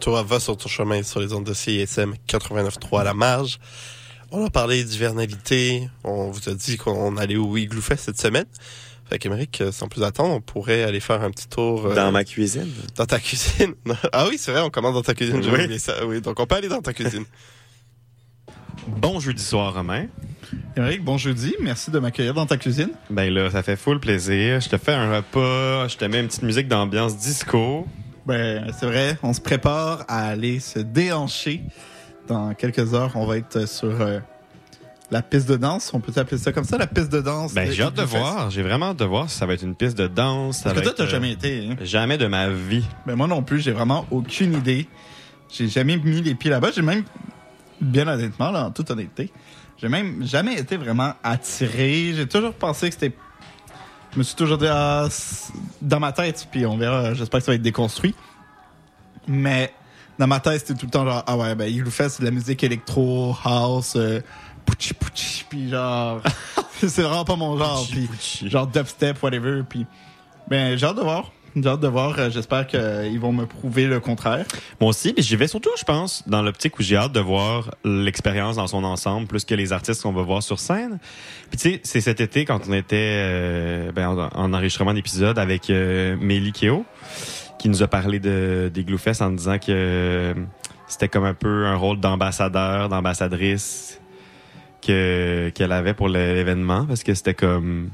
Va sur ton chemin sur les ondes de CISM 89.3 à la marge. On a parlé d'hivernalité. On vous a dit qu'on allait au Igloo Fest cette semaine. Fait qu'Émeric, sans plus attendre, on pourrait aller faire un petit tour euh, Dans ma cuisine. dans ta cuisine. <laughs> ah oui, c'est vrai, on commence dans ta cuisine. Ça. Oui, donc on peut aller dans ta cuisine. Bon jeudi soir, Romain. Eric, bon jeudi. Merci de m'accueillir dans ta cuisine. Ben là, ça fait full plaisir. Je te fais un repas, je te mets une petite musique d'ambiance disco. Ben, c'est vrai, on se prépare à aller se déhancher. Dans quelques heures, on va être sur euh, la piste de danse. On peut appeler ça comme ça, la piste de danse. Ben, j'ai hâte de voir. J'ai vraiment hâte de voir si ça va être une piste de danse. Parce que toi, t'as euh, jamais été. Hein? Jamais de ma vie. Ben, moi non plus, j'ai vraiment aucune idée. J'ai jamais mis les pieds là-bas. J'ai même, bien honnêtement, là, en toute honnêteté, j'ai même jamais été vraiment attiré. J'ai toujours pensé que c'était. Je me suis toujours dit, ah, dans ma tête, puis on verra, j'espère que ça va être déconstruit. Mais dans ma tête, c'était tout le temps genre, ah ouais, ben, Igloo Fest, c'est de la musique électro, house, euh, pouchi pouchi, puis genre, <laughs> c'est vraiment pas mon genre, puis genre dubstep, whatever, puis ben, j'ai hâte de voir. J'ai hâte de voir. euh, J'espère qu'ils vont me prouver le contraire. Moi aussi, mais j'y vais surtout, je pense, dans l'optique où j'ai hâte de voir l'expérience dans son ensemble, plus que les artistes qu'on va voir sur scène. Puis tu sais, c'est cet été quand on était euh, ben, en, en enregistrement d'épisode avec euh, Mélie Keo, qui nous a parlé de des Glue Fest en disant que euh, c'était comme un peu un rôle d'ambassadeur, d'ambassadrice que qu'elle avait pour l'événement, parce que c'était comme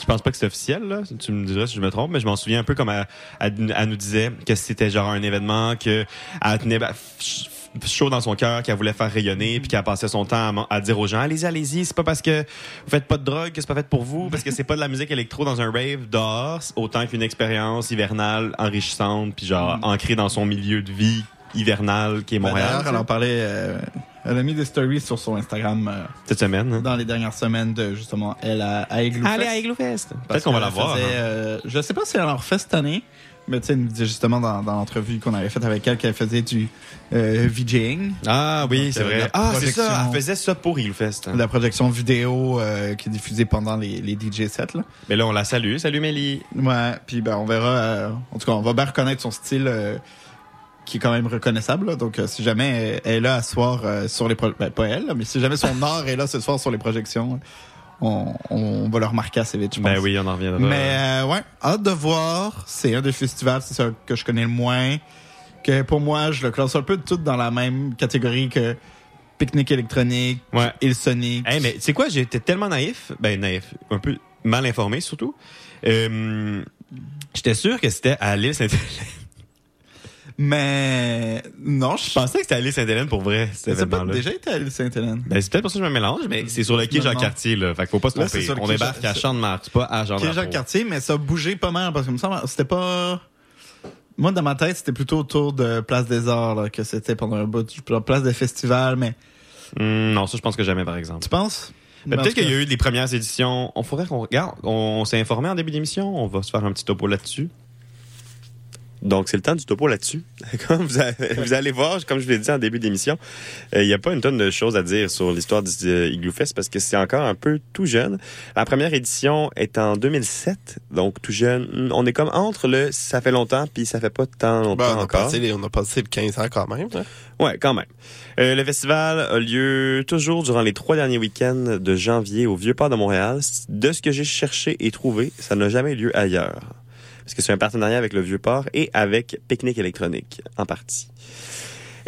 je pense pas que c'est officiel, là. Tu me diras si je me trompe, mais je m'en souviens un peu comme elle, elle- elle nous disait que c'était genre un événement que elle tenait bah, ch- chaud dans son cœur, qu'elle voulait faire rayonner, puis qu'elle passait son temps à, à dire aux gens allez-y, allez-y, c'est pas parce que vous faites pas de drogue que c'est pas fait pour vous, parce que c'est pas de la musique électro dans un rave dehors, autant qu'une expérience hivernale enrichissante, puis genre ancrée dans son milieu de vie hivernal qui est Ben, Montréal. Tu elle en parlait. euh, elle a mis des stories sur son Instagram euh, cette semaine. hein. dans les dernières semaines de justement elle à, à Igloo Allez à Igloo Fest. Peut-être qu'on va la voir. hein. euh, je sais pas si elle en refait cette année, mais tu sais, elle nous disait justement dans, dans l'entrevue qu'on avait faite avec elle qu'elle faisait du euh, VJing, Ah oui, c'est euh, vrai. Ah, c'est ça. Elle faisait ça pour Igloo Fest. de la projection vidéo euh, qui est diffusée pendant les, les DJ sets. Là. Mais là, on la salue. Salut, Mélie. Ouais, puis ben, on verra. euh, en tout cas, on va bien reconnaître son style euh, qui est quand même reconnaissable. là. Donc, euh, si jamais elle est là à ce soir euh, sur les projections, ben, pas elle, mais si jamais son art est là ce soir sur les projections, on, on va le remarquer assez vite, je pense. Ben oui, on en reviendra. Mais euh, ouais, hâte de voir. C'est un des festivals, c'est ça que je connais le moins. Que pour moi, je le classe un peu tout dans la même catégorie que Pique-Nique électronique, Ouais. Il Sonic. Hey, mais tu sais quoi, j'étais tellement naïf, ben naïf, un peu mal informé surtout. Euh, J'étais sûr que c'était à l'île Sainte-Hélène. Mais non, Je je pensais que c'était à l'île Sainte-Hélène pour vrai, C'est pas déjà été à l'île Sainte-Hélène. Ben, c'est peut-être pour ça que je me mélange, mais c'est sur le quai. Jacques-Cartier, là. Fait qu'il faut pas se tromper. On quai débarque à Champ-de-Mars, pas à jean Qui est Jacques Cartier, mais ça a bougé pas mal parce que me semble c'était pas. Moi, dans ma tête, c'était plutôt autour de Place des Arts là, que c'était pendant un bout. de- Place des festivals, mais Hmm, non, ça, je pense que jamais, par exemple. tu penses? Ben, En peut-être qu'il y a eu des premières éditions. On faudrait qu'on regarde. On, s'est informé en début d'émission. On va se faire un petit topo là-dessus. Donc, c'est le temps du topo là-dessus. <laughs> Comme vous, avez- vous allez voir, comme je l'ai dit en début d'émission, euh, il n'y a pas une tonne de choses à dire sur l'histoire du euh, Igloo Fest parce que c'est encore un peu tout jeune. La première édition est en 2007, donc tout jeune. On est comme entre le ça fait longtemps puis ça fait pas tant longtemps Ben, on, a encore. passé les, on a passé le 15 ans quand même. hein. Ouais, quand même. Euh, le festival a lieu toujours durant les trois derniers week-ends de janvier au Vieux-Port de Montréal. De ce que j'ai cherché et trouvé, ça n'a jamais eu lieu ailleurs. Parce que c'est un partenariat avec le Vieux-Port et avec Pique-Nique électronique, en partie.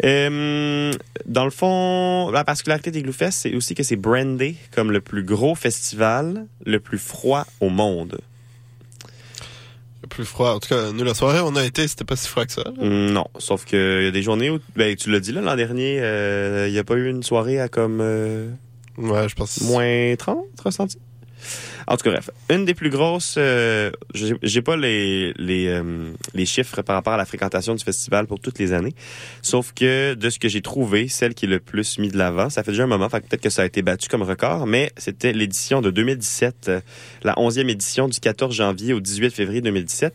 Euh, dans le fond, la particularité des Fest, c'est aussi que c'est brandé comme le plus gros festival, le plus froid au monde. Le plus froid. En tout cas, nous, la soirée, on a été, c'était pas si froid que ça. là. Mm, Non, sauf qu'il y a des journées où, ben, tu l'as dit là, l'an dernier, euh, il n'y a pas eu une soirée à comme euh, Ouais, je pense. moins 30 ressenti? En tout cas, bref, une des plus grosses, euh, j'ai pas les les, euh, les chiffres par rapport à la fréquentation du festival pour toutes les années, sauf que de ce que j'ai trouvé, celle qui est le plus mis de l'avant, ça fait déjà un moment, peut-être que ça a été battu comme record, mais c'était l'édition de 2017, euh, la 11e édition du 14 janvier au 18 février 2017.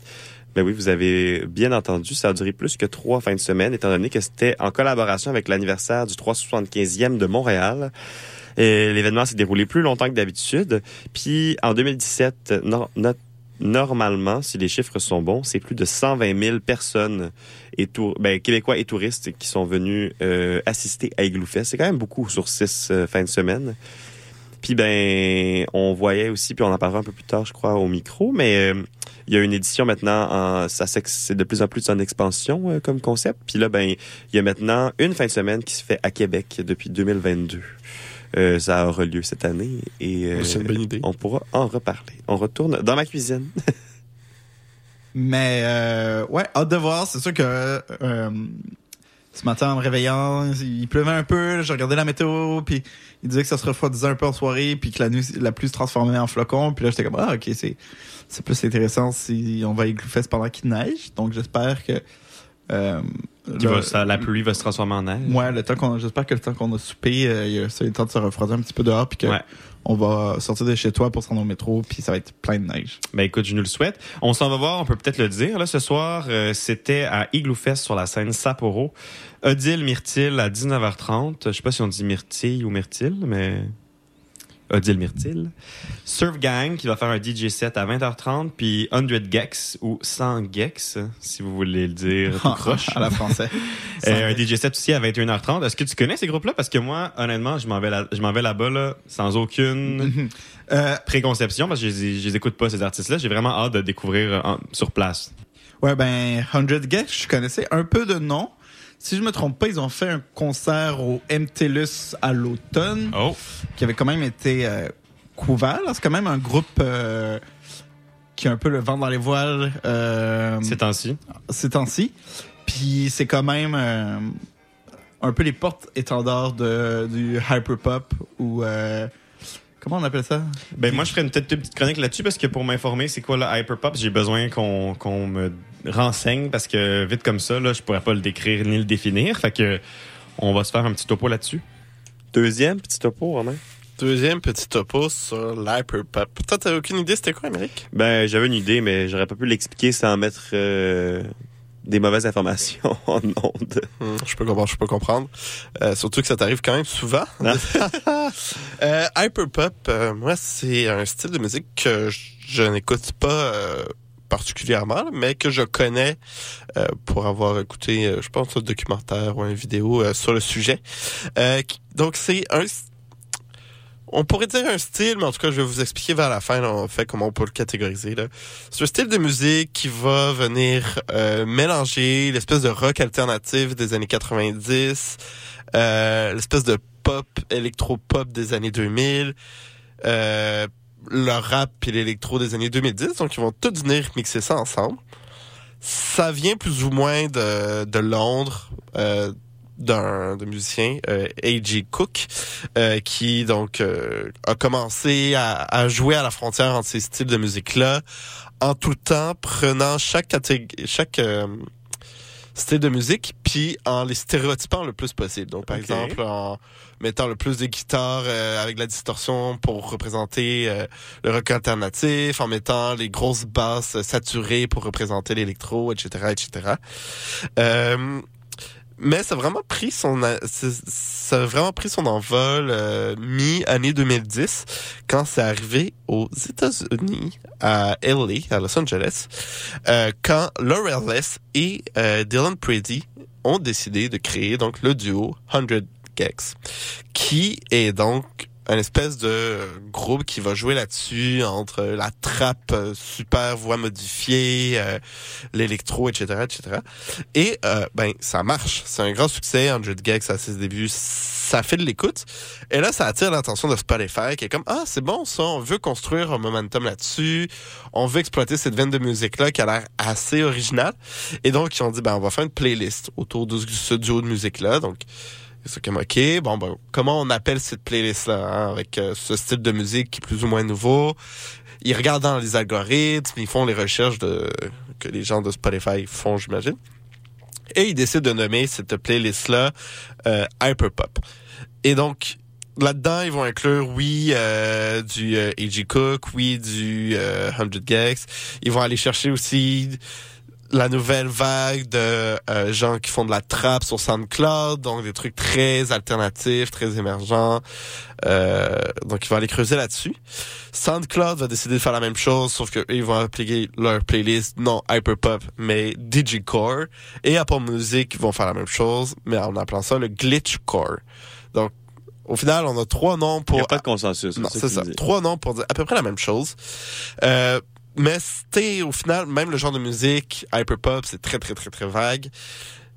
Ben oui, vous avez bien entendu, ça a duré plus que trois fins de semaine, étant donné que c'était en collaboration avec l'anniversaire du 375e de Montréal. L'événement s'est déroulé plus longtemps que d'habitude. Puis en 2017, no- not- normalement, si les chiffres sont bons, c'est plus de 120 000 personnes et ben, québécois et touristes qui sont venus euh, assister à Igloo Fest. C'est quand même beaucoup sur six euh, fins de semaine. Puis ben, on voyait aussi, puis on en parlera un peu plus tard, je crois, au micro, mais euh, il y a une édition maintenant, en, ça c'est de plus en plus en expansion comme concept. Puis là, ben, il y a maintenant une fin de semaine qui se fait à Québec depuis 2022. Euh, ça aura lieu cette année et euh, C'est une bonne idée. on pourra en reparler. On retourne dans ma cuisine. <laughs> Mais euh, ouais, hâte de voir. C'est sûr que euh, ce matin, en me réveillant, il pleuvait un peu. J'ai regardé la météo, puis il disait que ça se refroidissait un peu en soirée, puis que la, nuit, la pluie se transformait en flocons. Puis là, j'étais comme, ah, ok, c'est, c'est plus intéressant si on va à Igloo Fest pendant qu'il neige. Donc, j'espère que... Euh, le- va- la pluie va se transformer en neige. Ouais, le temps qu'on, j'espère que le temps qu'on a soupé, euh, ça, le temps de se refroidir un petit peu dehors, puis que Ouais. on va sortir de chez toi pour se rendre au métro, puis ça va être plein de neige. Ben écoute, je nous le souhaite. On s'en va voir, on peut peut-être le dire. Là, ce soir, euh, c'était à Igloo Fest sur la scène Sapporo. Odile Myrtille à 19h30. Je sais pas si on dit Myrtille ou Myrtille, mais Odile Myrtille. Surf Gang qui va faire un DJ set à 20h30, puis 100 Gex ou 100 Gex, si vous voulez le dire tout <laughs> croche. à la français. <laughs> Euh, un DJ set aussi à 21h30. Est-ce que tu connais ces groupes-là? Parce que moi, honnêtement, je m'en vais, là, je m'en vais là-bas là, sans aucune <laughs> Euh, préconception parce que je je les écoute pas, ces artistes-là. J'ai vraiment hâte de découvrir en- sur place. Ouais, ben, 100 Gex, je connaissais un peu de nom. Si je me trompe pas, ils ont fait un concert au MTLUS à l'automne, Oh! qui avait quand même été euh, couvert. C'est quand même un groupe euh, qui a un peu le vent dans les voiles euh, Ces temps-ci. ces temps-ci. Puis c'est quand même euh, un peu les portes-étendards de, du hyperpop ou... comment on appelle ça? Ben, moi, je ferais petite, une petite chronique là-dessus parce que pour m'informer c'est quoi le hyperpop, j'ai besoin qu'on qu'on me renseigne parce que vite comme ça, là, je pourrais pas le décrire ni le définir. Fait que on va se faire un petit topo là-dessus. Deuxième petit topo, Romain. Deuxième petit topo sur l'hyperpop. Toi, t'as aucune idée c'était quoi, Amérique? Ben, j'avais une idée, mais j'aurais pas pu l'expliquer sans mettre euh, des mauvaises informations <laughs> en ondes. Hmm, je peux comprendre, je peux comprendre. Euh, surtout que ça t'arrive quand même souvent. <laughs> Euh, hyperpop, euh, moi, c'est un style de musique que je, je n'écoute pas euh, particulièrement, mais que je connais euh, pour avoir écouté, euh, je pense, un documentaire ou une vidéo euh, sur le sujet. Euh, donc, c'est un... On pourrait dire un style, mais en tout cas, je vais vous expliquer vers la fin, là, fait, comment on peut le catégoriser. C'est un style de musique qui va venir euh, mélanger l'espèce de rock alternatif des années 90, euh, l'espèce de pop, électro-pop des années 2000, euh, le rap et l'électro des années 2010. Donc, ils vont tous venir mixer ça ensemble. Ça vient plus ou moins de, de Londres, euh, d'un musicien, euh, A.G. Cook, euh, qui donc euh, a commencé à, à jouer à la frontière entre ces styles de musique-là, en tout temps prenant chaque chaque style de musique, puis en les stéréotypant le plus possible. Donc, par exemple, en mettant le plus de guitares euh, avec la distorsion pour représenter euh, le rock alternatif, en mettant les grosses basses saturées pour représenter l'électro, etc., etc. Euh, mais ça a vraiment pris son ça a vraiment pris son envol euh, mi année 2010 quand c'est arrivé aux États-Unis à LA à Los Angeles euh, quand Laurel et euh, Dylan Brady ont décidé de créer donc le duo 100 Gex qui est donc un espèce de groupe qui va jouer là-dessus entre la trappe euh, super voix modifiée, euh, l'électro, etc., etc. Et euh, ben ça marche, c'est un grand succès. 100 Gex à ses débuts, ça fait de l'écoute. Et là, ça attire l'attention de Spotify qui est comme ah c'est bon ça, on veut construire un momentum là-dessus, on veut exploiter cette veine de musique là qui a l'air assez originale. Et donc ils ont dit ben on va faire une playlist autour de ce duo de musique là. Donc c'est OK, bon, ben, comment on appelle cette playlist-là, hein, avec euh, ce style de musique qui est plus ou moins nouveau? Ils regardent dans les algorithmes, ils font les recherches de, que les gens de Spotify font, j'imagine. Et ils décident de nommer cette playlist-là euh, Hyperpop. Et donc, là-dedans, ils vont inclure, oui, euh, du euh, A.G. Cook, oui, du euh, 100 Gex. Ils vont aller chercher aussi la nouvelle vague de euh, gens qui font de la trap sur SoundCloud, donc des trucs très alternatifs, très émergents. Euh, donc, ils vont aller creuser là-dessus. SoundCloud va décider de faire la même chose, sauf que eux, ils vont appliquer leur playlist non hyperpop, mais digicore. Et Apple Music vont faire la même chose, mais en appelant ça le glitchcore. Donc, au final, on a trois noms Il pour n'y a pas de consensus. non, c'est ça. Trois noms pour dire à peu près la même chose. Euh, mais c'était au final, même le genre de musique, hyperpop, c'est très, très, très, très vague.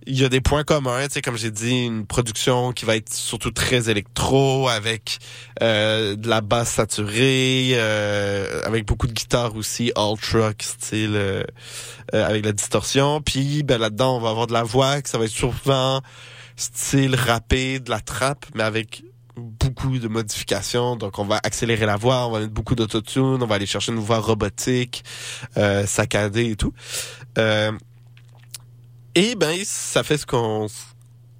Il y a des points communs, tu sais, comme j'ai dit, une production qui va être surtout très électro, avec euh, de la basse saturée, euh, avec beaucoup de guitare aussi, truck style, euh, euh, avec la distorsion. Puis ben, là-dedans, on va avoir de la voix, que ça va être souvent style rappé, de la trappe, mais avec beaucoup de modifications. Donc, on va accélérer la voix, on va mettre beaucoup d'autotune, on va aller chercher une voix robotique, euh, saccadée et tout. Euh, et ben, ça fait ce qu'on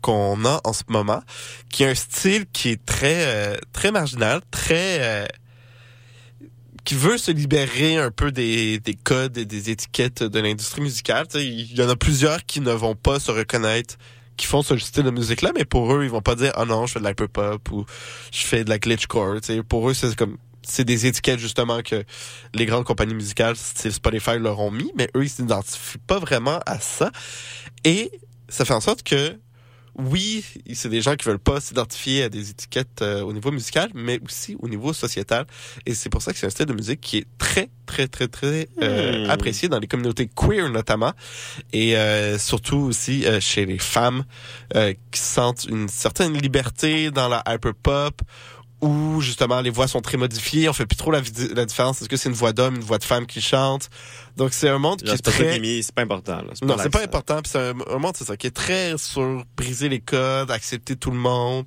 qu'on a en ce moment, qui est un style qui est très euh, très marginal, très qui veut se libérer un peu des, des codes et des étiquettes de l'industrie musicale. Il y en a plusieurs qui ne vont pas se reconnaître qui font ce style de musique-là, mais pour eux, ils vont pas dire « Ah non, je fais de l'hyperpop » ou « Je fais de la glitchcore ». Tu Pour eux, c'est comme c'est des étiquettes justement que les grandes compagnies musicales, style Spotify, leur ont mis, mais eux, ils s'identifient pas vraiment à ça. Et ça fait en sorte que oui, c'est des gens qui veulent pas s'identifier à des étiquettes euh, au niveau musical, mais aussi au niveau sociétal. Et c'est pour ça que c'est un style de musique qui est très, très, très, très euh, Hmm. apprécié dans les communautés queer notamment, et euh, surtout aussi euh, chez les femmes euh, qui sentent une certaine liberté dans la hyperpop où justement les voix sont très modifiées, on fait plus trop la, la différence. Est-ce que c'est une voix d'homme, une voix de femme qui chante? Donc c'est un monde qui est très c'est pas important. là. non, c'est pas important. Puis c'est un, un monde, c'est ça, qui est très sur briser les codes, accepter tout le monde.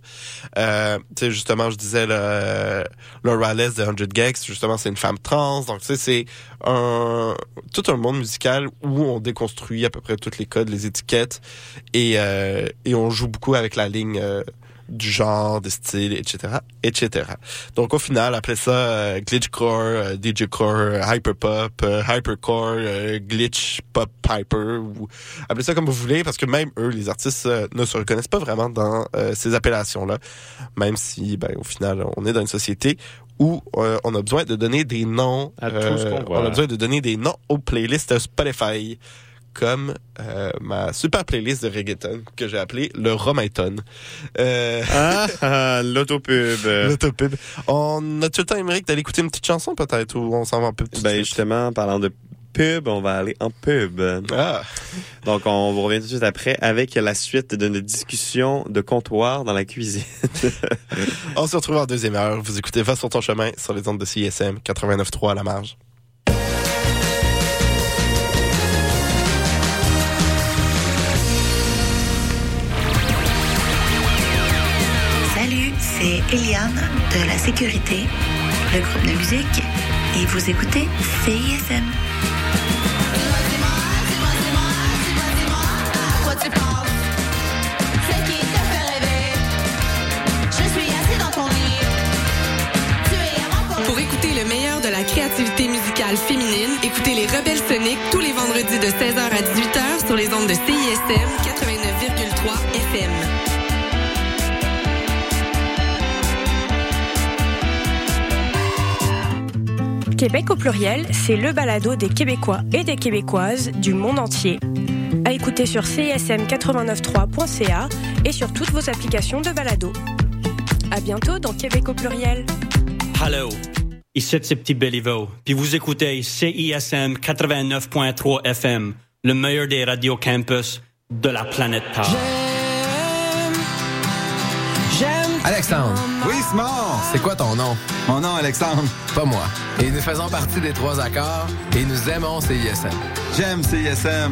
Euh, tu sais, justement, je disais le Laura Les de 100 Gags, justement, c'est une femme trans. Donc, tu sais, c'est un tout un monde musical où on déconstruit à peu près tous les codes, les étiquettes, et euh, et on joue beaucoup avec la ligne. euh, du genre, des styles, etc., etc. Donc au final, après ça, euh, glitchcore, euh, DJcore, euh, hyperpop, euh, hypercore, euh, glitch pop hyper, ou appelez ça comme vous voulez, parce que même eux, les artistes, euh, ne se reconnaissent pas vraiment dans euh, ces appellations-là, même si, ben, au final, on est dans une société où euh, on a besoin de donner des noms, À tout ce voit. on a besoin de donner des noms aux playlists Spotify comme euh, ma super playlist de reggaeton que j'ai appelée le Romayton. Euh, Ah, ah, l'autopub. <laughs> L'autopub. On a tout le temps, Émeric, d'aller écouter une petite chanson peut-être ou on s'en va un peu de Ben suite? justement, en parlant de pub, on va aller en pub. Ah, Donc, on vous revient tout de suite après avec la suite de notre discussion de comptoir dans la cuisine. <laughs> on se retrouve en deuxième heure. Vous écoutez Va sur ton chemin sur les ondes de CISM 89.3 à la marge. Eliane de la sécurité, le groupe de musique, et vous écoutez CISM. Pour écouter le meilleur de la créativité musicale féminine, écoutez les Rebelles Soniques tous les vendredis de 16h à 18h sur les ondes de CISM 89,3 FM. Québec au pluriel, c'est le balado des Québécois et des Québécoises du monde entier. À écouter sur cism893.ca et sur toutes vos applications de balado. À bientôt dans Québec au pluriel. Hello, ici c'est Petit Béliveau, puis vous écoutez CISM 89.3 FM, le meilleur des radios campus de la planète Terre. Alexandre. Oui, Simon! C'est quoi ton nom? Mon nom, Alexandre. Pas moi. Et nous faisons partie des trois accords et nous aimons CISM. J'aime CISM.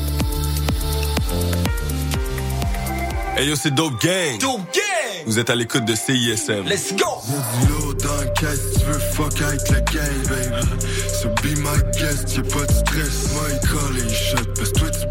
Hey yo, c'est Dope Gang. Dope Gang. Vous êtes à l'écoute de CISM. Let's go. Y'a du lourd dans le caisse, tu veux fuck avec la gang, baby? So be my guest, y'a pas de stress. Moi, il call et il shot, parce que toi, tu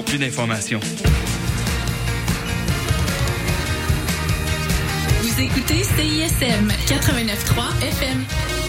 plus d'informations. Vous écoutez CISM 89.3 FM.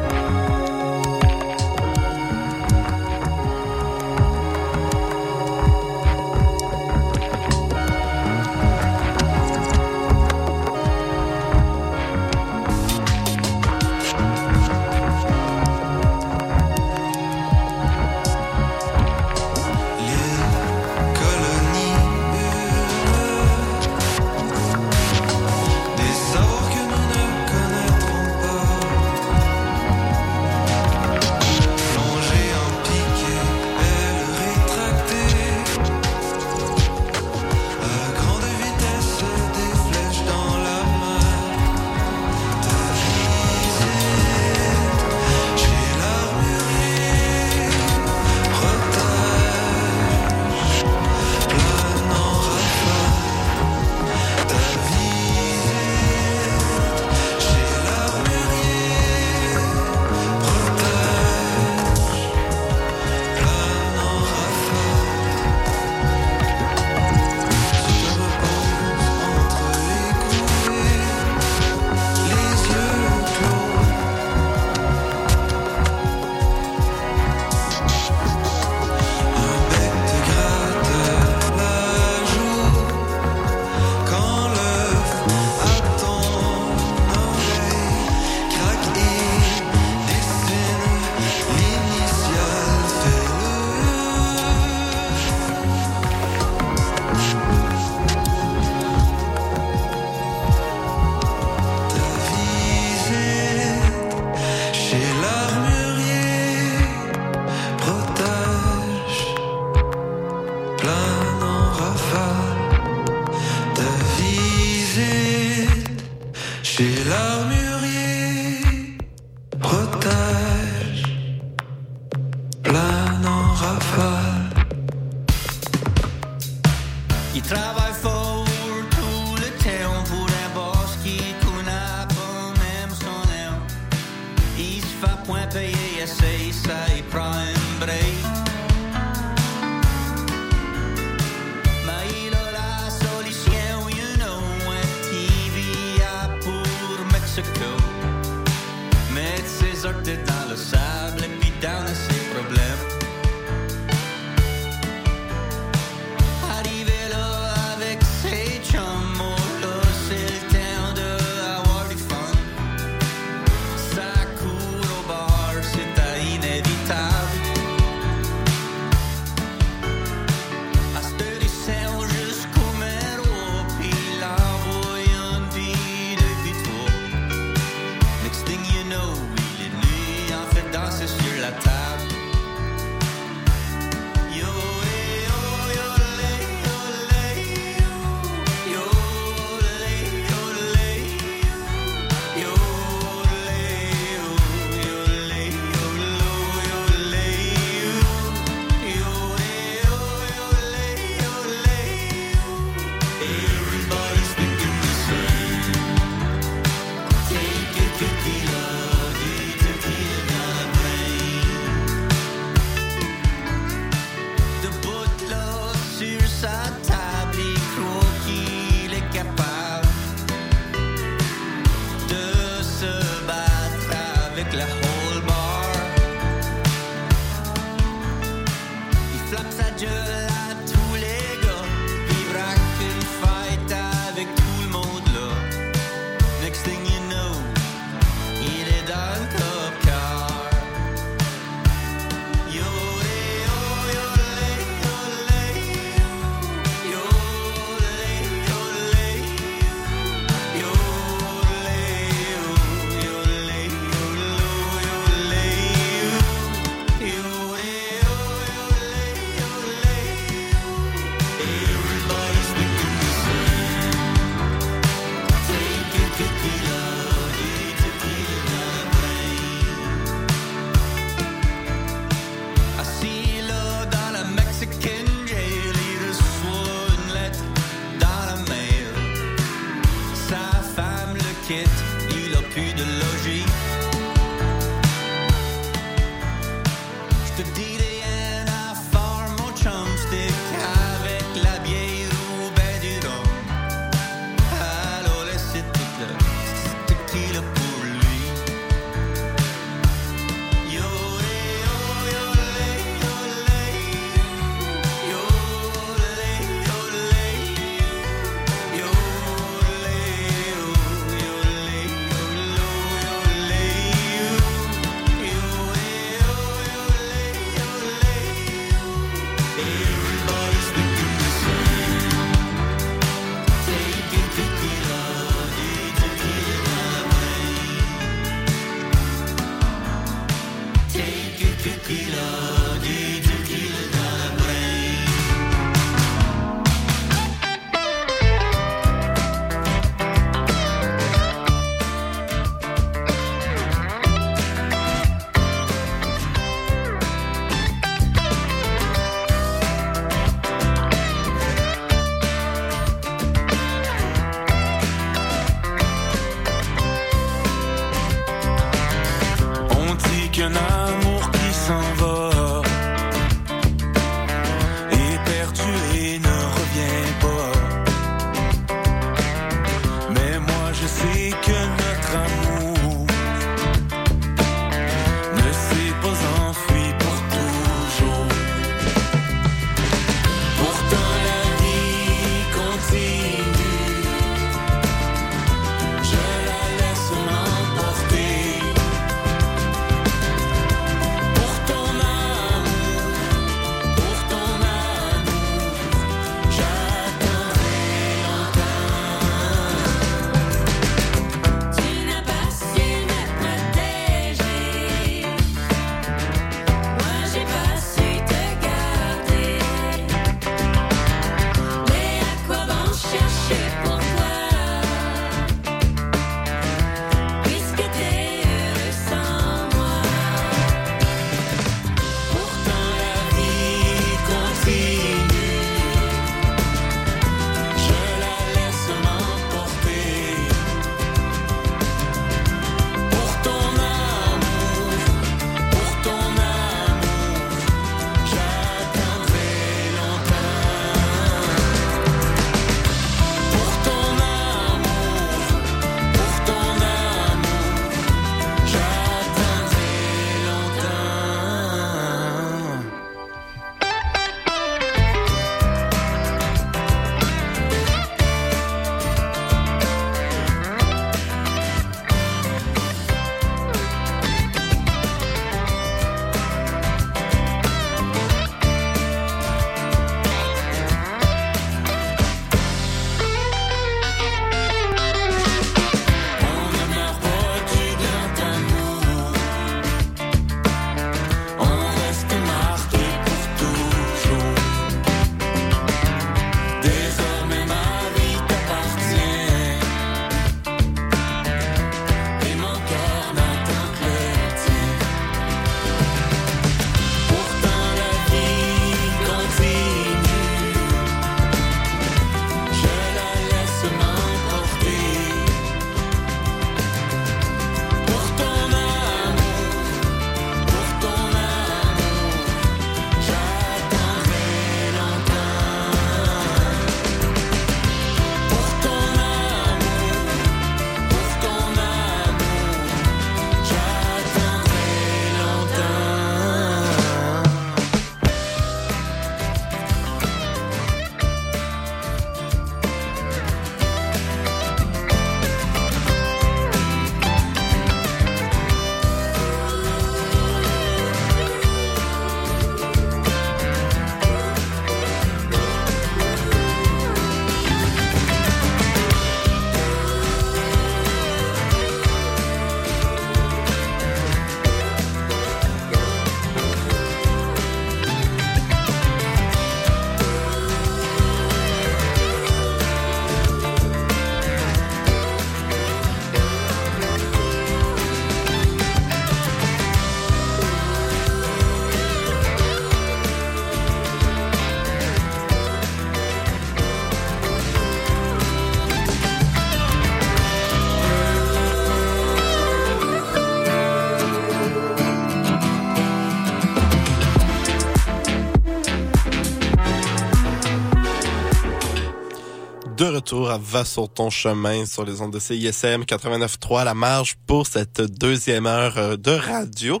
Retour à Va sur ton chemin sur les ondes de CISM 89.3 La Marge pour cette deuxième heure euh, de radio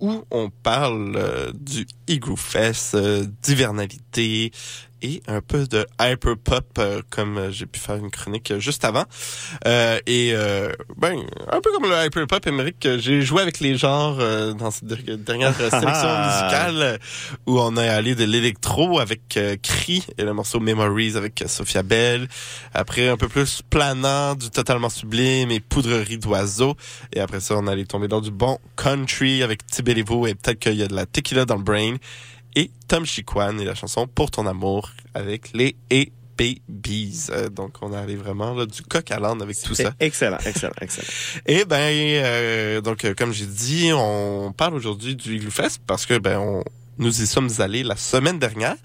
où on parle euh, du Igloo Fest, euh, d'hivernalité et un peu de hyperpop euh, comme euh, j'ai pu faire une chronique euh, juste avant. Euh, et euh, ben un peu comme le hyperpop, Émeric, euh, j'ai joué avec les genres dans cette der- dernière <laughs> sélection musicale où on est allé de l'électro avec Cri et le morceau Memories avec Sophia Bell. Après un peu plus planant, du totalement sublime et poudrerie d'oiseaux. Et après ça, on allait tomber dans du bon country avec Tiberivo et peut-être qu'il y a de la tequila dans le brain. Et Tom Chiquan et la chanson Pour ton amour avec les et Babies. Euh, donc on allé vraiment là, du coq à l'âne avec tout ça. Excellent, excellent, excellent. <laughs> Et ben euh, donc euh, comme j'ai dit, on parle aujourd'hui du Igloo Fest parce que ben on nous y sommes allés la semaine dernière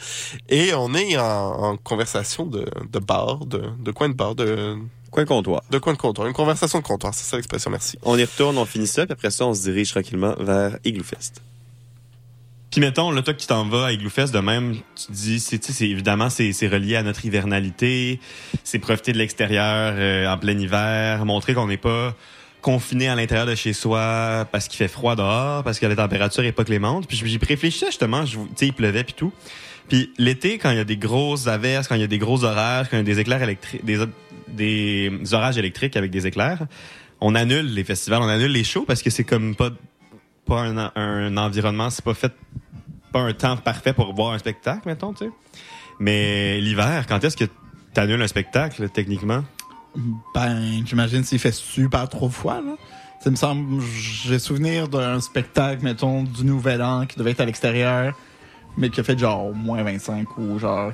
et on est en, en conversation de, de bar, de, de coin de bar, de Coin comptoir. de coin de comptoir, une conversation de comptoir, c'est ça l'expression, merci. On y retourne, on finit ça, puis après ça, on se dirige tranquillement vers Igloo Fest. Puis mettons, là, toi qui t'en vas à Igloo Fest de même, tu dis, c'est, c'est évidemment, c'est, c'est relié à notre hivernalité, c'est profiter de l'extérieur euh, en plein hiver, montrer qu'on n'est pas confiné à l'intérieur de chez soi parce qu'il fait froid dehors, parce que la température est pas clémente. Puis j'y réfléchissais justement, tu sais, il pleuvait puis tout. Puis l'été, quand il y a des grosses averses, quand il y a des gros orages, quand il y a des éclairs électriques, des, des orages électriques avec des éclairs, on annule les festivals, on annule les shows parce que c'est comme pas pas un, un environnement, c'est pas fait pas un temps parfait pour voir un spectacle, mettons, tu sais. Mais l'hiver, quand est-ce que t'annules un spectacle, techniquement? Ben, j'imagine s'il fait super trop froid, là. Ça me semble, j'ai souvenir d'un spectacle, mettons, du Nouvel An qui devait être à l'extérieur, mais qui a fait genre moins 25 ou genre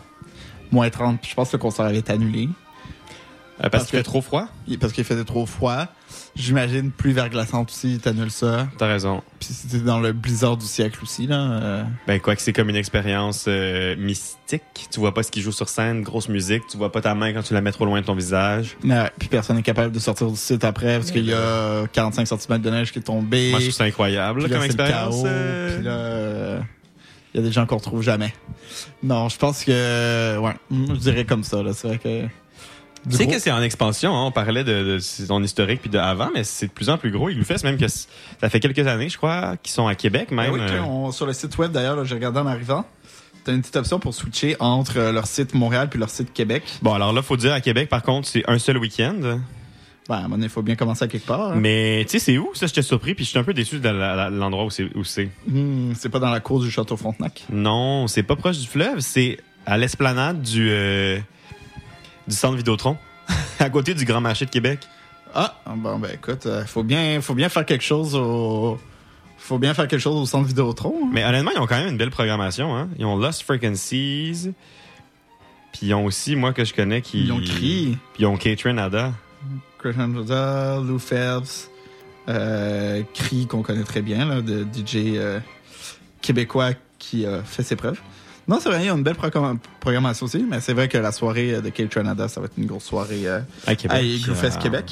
moins 30. Puis je pense que le concert avait annulé. Euh, parce qu'il fait trop froid? Parce qu'il faisait trop froid. J'imagine plus verglaçante aussi, t'annules ça. T'as raison. Puis c'était dans le blizzard du siècle aussi, là. euh. Ben, quoi que c'est comme une expérience euh, mystique. Tu vois pas ce qui joue sur scène, grosse musique, tu vois pas ta main quand tu la mets trop loin de ton visage. Ouais, puis personne n'est capable de sortir du site après parce qu'il y a 45 cm de neige qui est tombée. Moi, je trouve ça incroyable Puis là, comme expérience. euh. Puis là, euh, il y a des gens qu'on retrouve jamais. Non, je pense que, ouais, je dirais comme ça, là. C'est vrai que. Tu sais que c'est en expansion, hein, on parlait de, de son historique puis de avant, mais c'est de plus en plus gros. Il nous fait même que ça fait quelques années, je crois, qu'ils sont à Québec Ben même. oui, euh, on- sur le site web d'ailleurs, j'ai regardé en arrivant. T'as une petite option pour switcher entre euh, leur site Montréal puis leur site Québec. Bon, alors là, faut dire à Québec, par contre, c'est un seul week-end. Ben, à un moment donné, il faut bien commencer à quelque part. hein. Mais tu sais, c'est où ça? J'étais surpris, puis je suis un peu déçu de l'endroit où c'est. Hmm, c'est pas dans la cour du Château Frontenac. Non, c'est pas proche du fleuve, c'est à l'esplanade du euh, du centre Vidéotron, <laughs> à côté du Grand Marché de Québec. Ah, bon, ben écoute, euh, faut bien, faut bien faire quelque chose au. Faut bien faire quelque chose au centre Vidéotron. hein. Mais honnêtement, ils ont quand même une belle programmation. Hein? Ils ont Lost Frequencies, puis ils ont aussi, moi que je connais, qui. Ils ont Cree. Puis ils ont Catherine Ada. Christian Roda, Lou Phelps, euh, Cree, qu'on connaît très bien, là, de DJ euh, québécois qui a fait ses preuves. Non, c'est vrai, il y a une belle programmation aussi, mais c'est vrai que la soirée euh, de Kate Trinada, ça va être une grosse soirée euh, À Québec. à Igloo Fest Ah. Québec.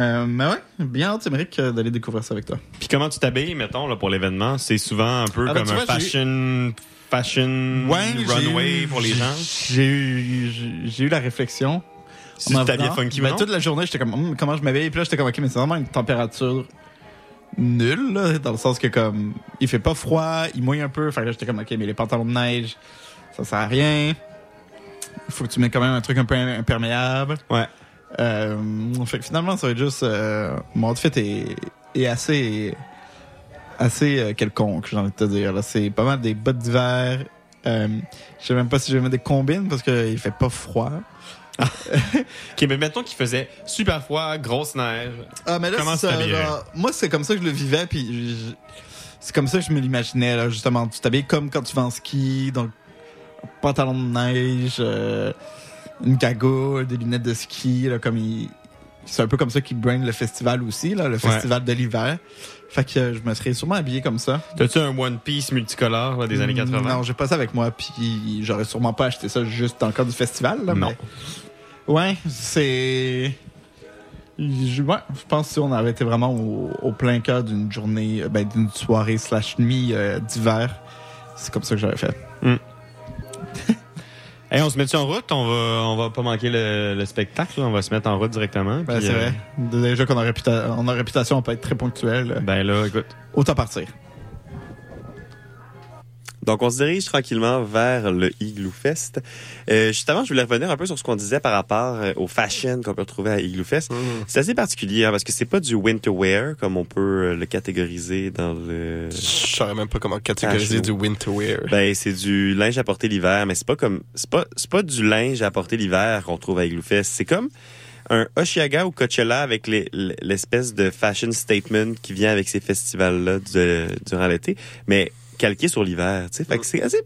Euh, mais ouais, bien hâte, Émeric, euh, d'aller découvrir ça avec toi. Puis comment tu t'habilles, mettons, là, pour l'événement? C'est souvent un peu Ah, ben, comme un vois, fashion, fashion j'ai runway eu- pour les j'ai- gens. J'ai eu, j'ai- eu la réflexion. Si tu t'habillais funky ben? Toute la journée, j'étais comme, Hum, comment je m'habille? Puis là, j'étais comme, ok, mais c'est vraiment une température nulle, là, dans le sens que, comme, il fait pas froid, il mouille un peu. Fait que là, j'étais comme, ok, mais les pantalons de neige, ça sert à rien. Il faut que tu mettes quand même un truc un peu imperméable. Ouais. Euh, fait que finalement, ça va être juste, euh, mon outfit est, est assez, assez euh, quelconque, j'ai envie de te dire. là. C'est pas mal des bottes d'hiver. Euh, je sais même pas si je vais mettre des combines parce qu'il fait pas froid. Ok, mais mettons qu'il faisait super froid, grosse neige. Ah, mais là, Comment c'est tu ça, moi, c'est comme ça que je le vivais, puis je- c'est comme ça que je me l'imaginais, là, justement. Tu t'habilles comme quand tu vas en ski, donc pantalon de neige, euh, une cagoule, des lunettes de ski, là, comme il... C'est un peu comme ça qu'ils brain le festival aussi, là, le festival de l'hiver. Fait que euh, je me serais sûrement habillé comme ça. T'as-tu un One Piece multicolore là, des années 80 Non, j'ai pas ça avec moi, puis j'aurais sûrement pas acheté ça juste dans le cadre du festival. Là, Non. mais- Ouais, c'est. Je, ouais, je pense que si on avait été vraiment au, au plein cœur d'une journée, euh, ben, d'une soirée slash nuit euh, d'hiver, c'est comme ça que j'aurais fait. Hey, on se met en route, on va, on va pas manquer le, le spectacle, là. on va se mettre en route directement. Ben, c'est euh, vrai. Déjà qu'on a, réputa- on a réputation, on peut être très ponctuel. Ben là, écoute. Autant partir. Donc, on se dirige tranquillement vers le Igloo Fest. Euh, juste avant, je voulais revenir un peu sur ce qu'on disait par rapport euh, au fashion qu'on peut retrouver à Igloo Fest. C'est assez particulier hein, parce que c'est pas du winter wear comme on peut euh, le catégoriser dans le. Je saurais même pas comment catégoriser du winter wear. Ben, c'est du linge à porter l'hiver, mais c'est pas comme, c'est pas, c'est pas du linge à porter l'hiver qu'on trouve à Igloo Fest. C'est comme un Oshiaga ou Coachella avec les- l'espèce de fashion statement qui vient avec ces festivals-là durant l'été, mais calqué sur l'hiver, tu sais. Fait que c'est assez,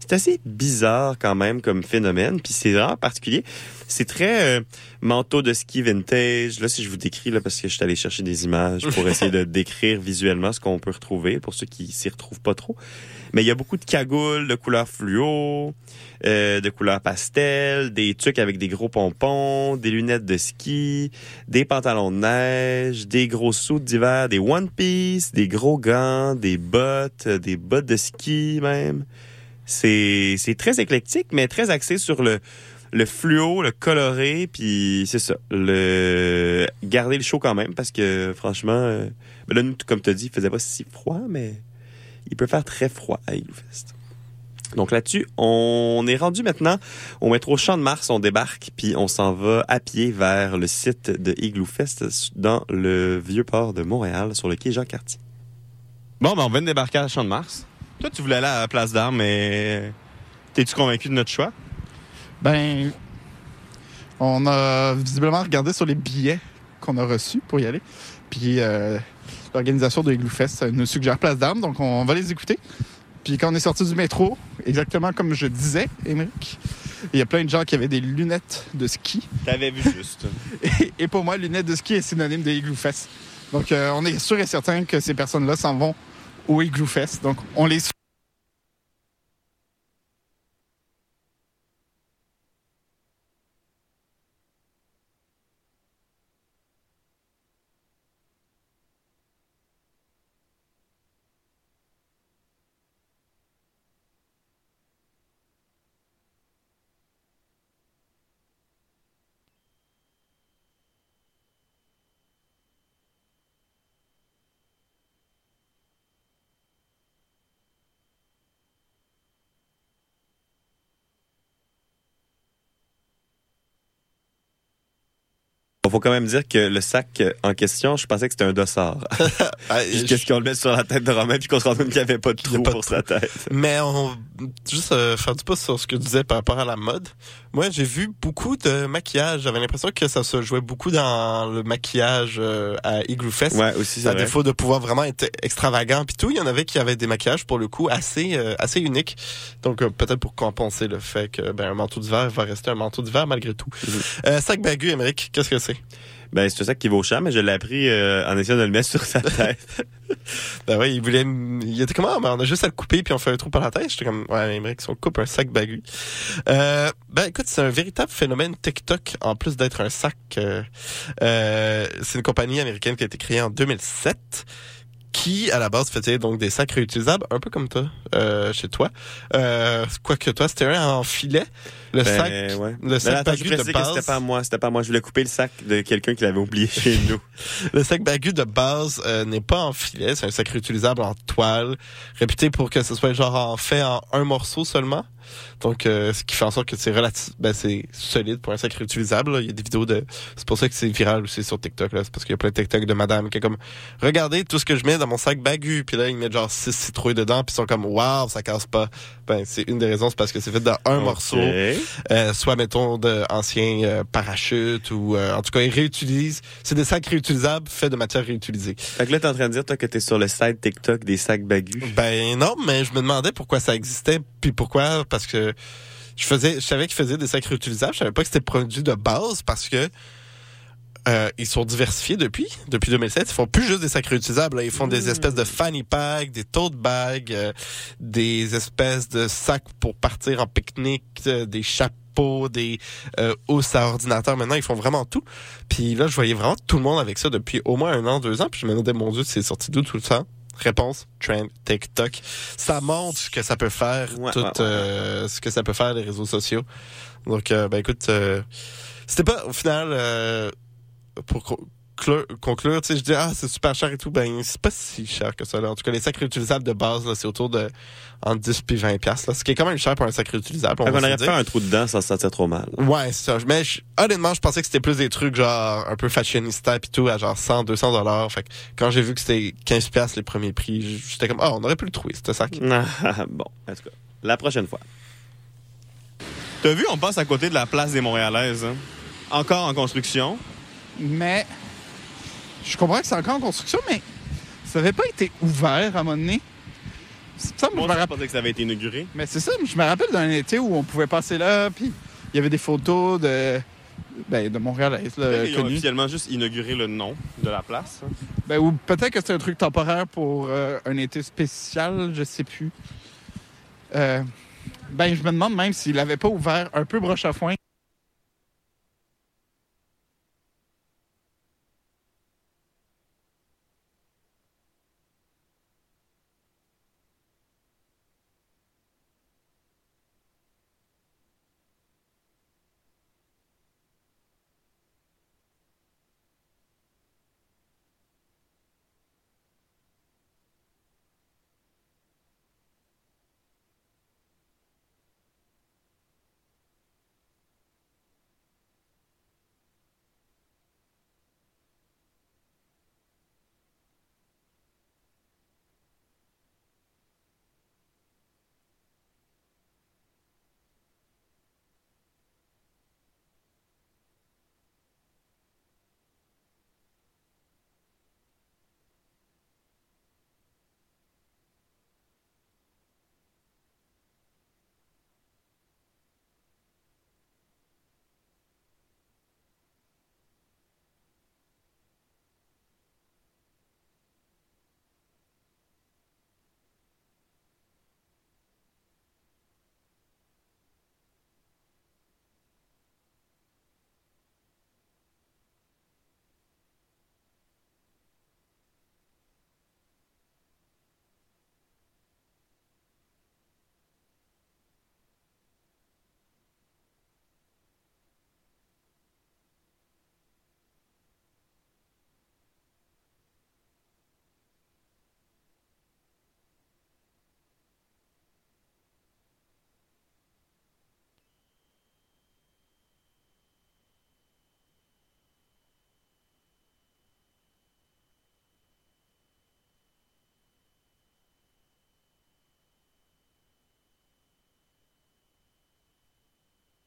c'est assez bizarre quand même comme phénomène, puis c'est vraiment particulier. C'est très euh, manteau de ski vintage. Là, si je vous décris, là, parce que je suis allé chercher des images pour essayer de <laughs> décrire visuellement ce qu'on peut retrouver, pour ceux qui s'y retrouvent pas trop. Mais il y a beaucoup de cagoules de couleur fluo, euh, de couleur pastel, des trucs avec des gros pompons, des lunettes de ski, des pantalons de neige, des gros sous d'hiver, des one piece, des gros gants, des bottes, des bottes de ski même. C'est c'est très éclectique, mais très axé sur le le fluo, le coloré, puis c'est ça. Le garder le chaud quand même, parce que franchement, euh, ben là, nous, comme tu as dit, il faisait pas si froid, mais il peut faire très froid à Igloo Fest. Donc là-dessus, on est rendu maintenant au métro Champ de Mars, on débarque, puis on s'en va à pied vers le site de Igloo Fest dans le vieux port de Montréal, sur le quai Jean-Cartier. Bon, ben, on vient de débarquer à Champ de Mars. Toi, tu voulais aller à la place d'armes, mais t'es-tu convaincu de notre choix? Ben, on a visiblement regardé sur les billets qu'on a reçus pour y aller. Puis euh, l'organisation de Igloo Fest nous suggère place d'armes, donc on va les écouter. Puis quand on est sorti du métro, exactement comme je disais, Émeric, il y a plein de gens qui avaient des lunettes de ski. T'avais vu juste. <laughs> Et, et pour moi, lunettes de ski est synonyme de Igloo Fest. Donc euh, on est sûr et certain que ces personnes-là s'en vont au Igloo Fest. Donc on les suit. Il faut quand même dire que le sac en question, je pensais que c'était un dossard. <laughs> <laughs> Qu'est-ce qu'on le met sur la tête de Romain puis qu'on se rend compte qu'il n'y avait pas de trou pour sa tête. <laughs> Mais on, juste euh, faire du pouce sur ce que tu disais par rapport à la mode. Moi, j'ai vu beaucoup de maquillage. J'avais l'impression que ça se jouait beaucoup dans le maquillage euh, à Igloo Fest. Ouais, aussi, c'est À vrai. défaut de pouvoir vraiment être extravagant puis tout, il y en avait qui avaient des maquillages pour le coup assez euh, assez uniques. Donc euh, peut-être pour compenser le fait que ben un manteau d'hiver va rester un manteau d'hiver malgré tout. Euh, sac bagu, Émeric, qu'est-ce que c'est? Ben, c'est un sac qui vaut cher, mais je l'ai appris euh, en essayant de le mettre sur sa tête. <laughs> Ben oui, il voulait, il était comment, ben, on a juste à le couper puis on fait un trou par la tête? J'étais comme, ouais, Émeric, si on coupe un sac bagu. Euh, ben écoute, c'est un véritable phénomène TikTok en plus d'être un sac. euh, c'est une compagnie américaine qui a été créée en 2007 qui à la base faisait donc des sacs réutilisables un peu comme toi euh, chez toi euh, quoique toi c'était un en filet le Ben, sac ouais. le Mais sac attends, je bagu de base c'était pas moi, c'était pas moi. Je voulais couper le sac de quelqu'un qui l'avait oublié chez <laughs> nous. Le sac bagu de base euh, n'est pas en filet, c'est un sac réutilisable en toile, réputé pour que ce soit genre en fait en un morceau seulement. Donc, euh, ce qui fait en sorte que c'est relatif, ben, c'est solide pour un sac réutilisable. là. Il y a des vidéos de, c'est pour ça que c'est viral aussi sur TikTok. Là. C'est parce qu'il y a plein de TikTok de madame qui est comme, regardez tout ce que je mets dans mon sac bagu. Puis là, ils mettent genre six citrouilles dedans. Puis ils sont comme, waouh, ça casse pas. Ben, c'est une des raisons, c'est parce que c'est fait d'un Ok. morceau. Euh, soit mettons de anciens euh, parachutes ou euh, en tout cas ils réutilisent. C'est des sacs réutilisables faits de matière réutilisée. Fait que là, t'es en train de dire, toi, que t'es sur le site TikTok des sacs bagus. Ben non, mais je me demandais pourquoi ça existait, puis pourquoi? Parce que je faisais, je savais qu'ils faisaient des sacs réutilisables, je savais pas que c'était produit de base parce que euh, ils sont diversifiés depuis, depuis 2007. Ils font plus juste des sacs réutilisables. là. Ils font des espèces de fanny packs, des tote bags, euh, des espèces de sacs pour partir en pique-nique, euh, des chapeaux, des housses à ordinateur. Maintenant, ils font vraiment tout. Puis là, je voyais vraiment tout le monde avec ça depuis au moins un an, deux ans. Puis je me demandais, mon Dieu, c'est sorti d'où tout le temps? Réponse, trend TikTok. Ça montre ce que ça peut faire, Ouais, tout ouais, ouais. euh, ce que ça peut faire les réseaux sociaux. Donc, euh, ben écoute, euh, c'était pas au final euh, pour conclure, tu sais, je dis ah c'est super cher et tout, ben c'est pas si cher que ça. Là. En tout cas, les sacs réutilisables de base, là, c'est autour de entre 10 puis 20 pièces, ce qui est quand même cher pour un sac réutilisable. On se aurait dire. fait un trou dedans se sentir trop mal. Ouais, c'est ça. Mais je- honnêtement, je pensais que c'était plus des trucs genre un peu fashionista pis tout à genre 100, 200 dollars. Fait que quand j'ai vu que c'était 15 pièces les premiers prix, j'étais comme ah, on aurait pu le trouver ce sac. <laughs> Bon, en tout cas, la prochaine fois. T'as vu, on passe à côté de la place des Montréalaises. hein? Encore en construction. Mais je comprends que c'est encore en construction, mais ça avait pas été ouvert à un moment donné. Ça, moi, je me rappelle. pensais que ça avait été inauguré. Mais c'est ça, je me rappelle d'un été où on pouvait passer là, puis il y avait des photos de, ben, de Montréal, là, Ils ont officiellement juste inauguré le nom de la place. hein. Ben, ou peut-être que c'est un truc temporaire pour euh, un été spécial, je sais plus. Euh, ben, je me demande même s'il avait pas ouvert un peu broche à foin.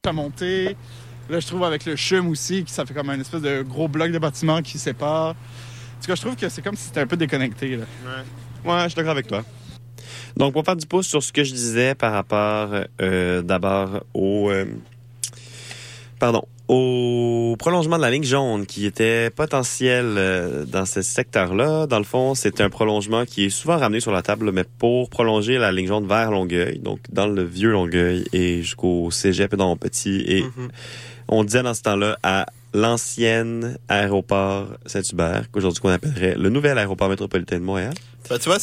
À monter. Là, je trouve avec le chum aussi, que ça fait comme un espèce de gros bloc de bâtiment qui sépare. En tout cas, je trouve que c'est comme si c'était un peu déconnecté. Là. Ouais, je suis d'accord avec toi. Donc, pour faire du pouce sur ce que je disais par rapport euh, d'abord au... euh, pardon. Au prolongement de la ligne jaune qui était potentiel euh, dans ce secteur-là, dans le fond, c'est un prolongement qui est souvent ramené sur la table, mais pour prolonger la ligne jaune vers Longueuil, donc dans le vieux Longueuil et jusqu'au cégep et dans Petit. Et on disait dans ce temps-là à l'ancienne aéroport Saint-Hubert, qu'aujourd'hui qu'on appellerait le nouvel aéroport métropolitain de Montréal. Ben, tu vois,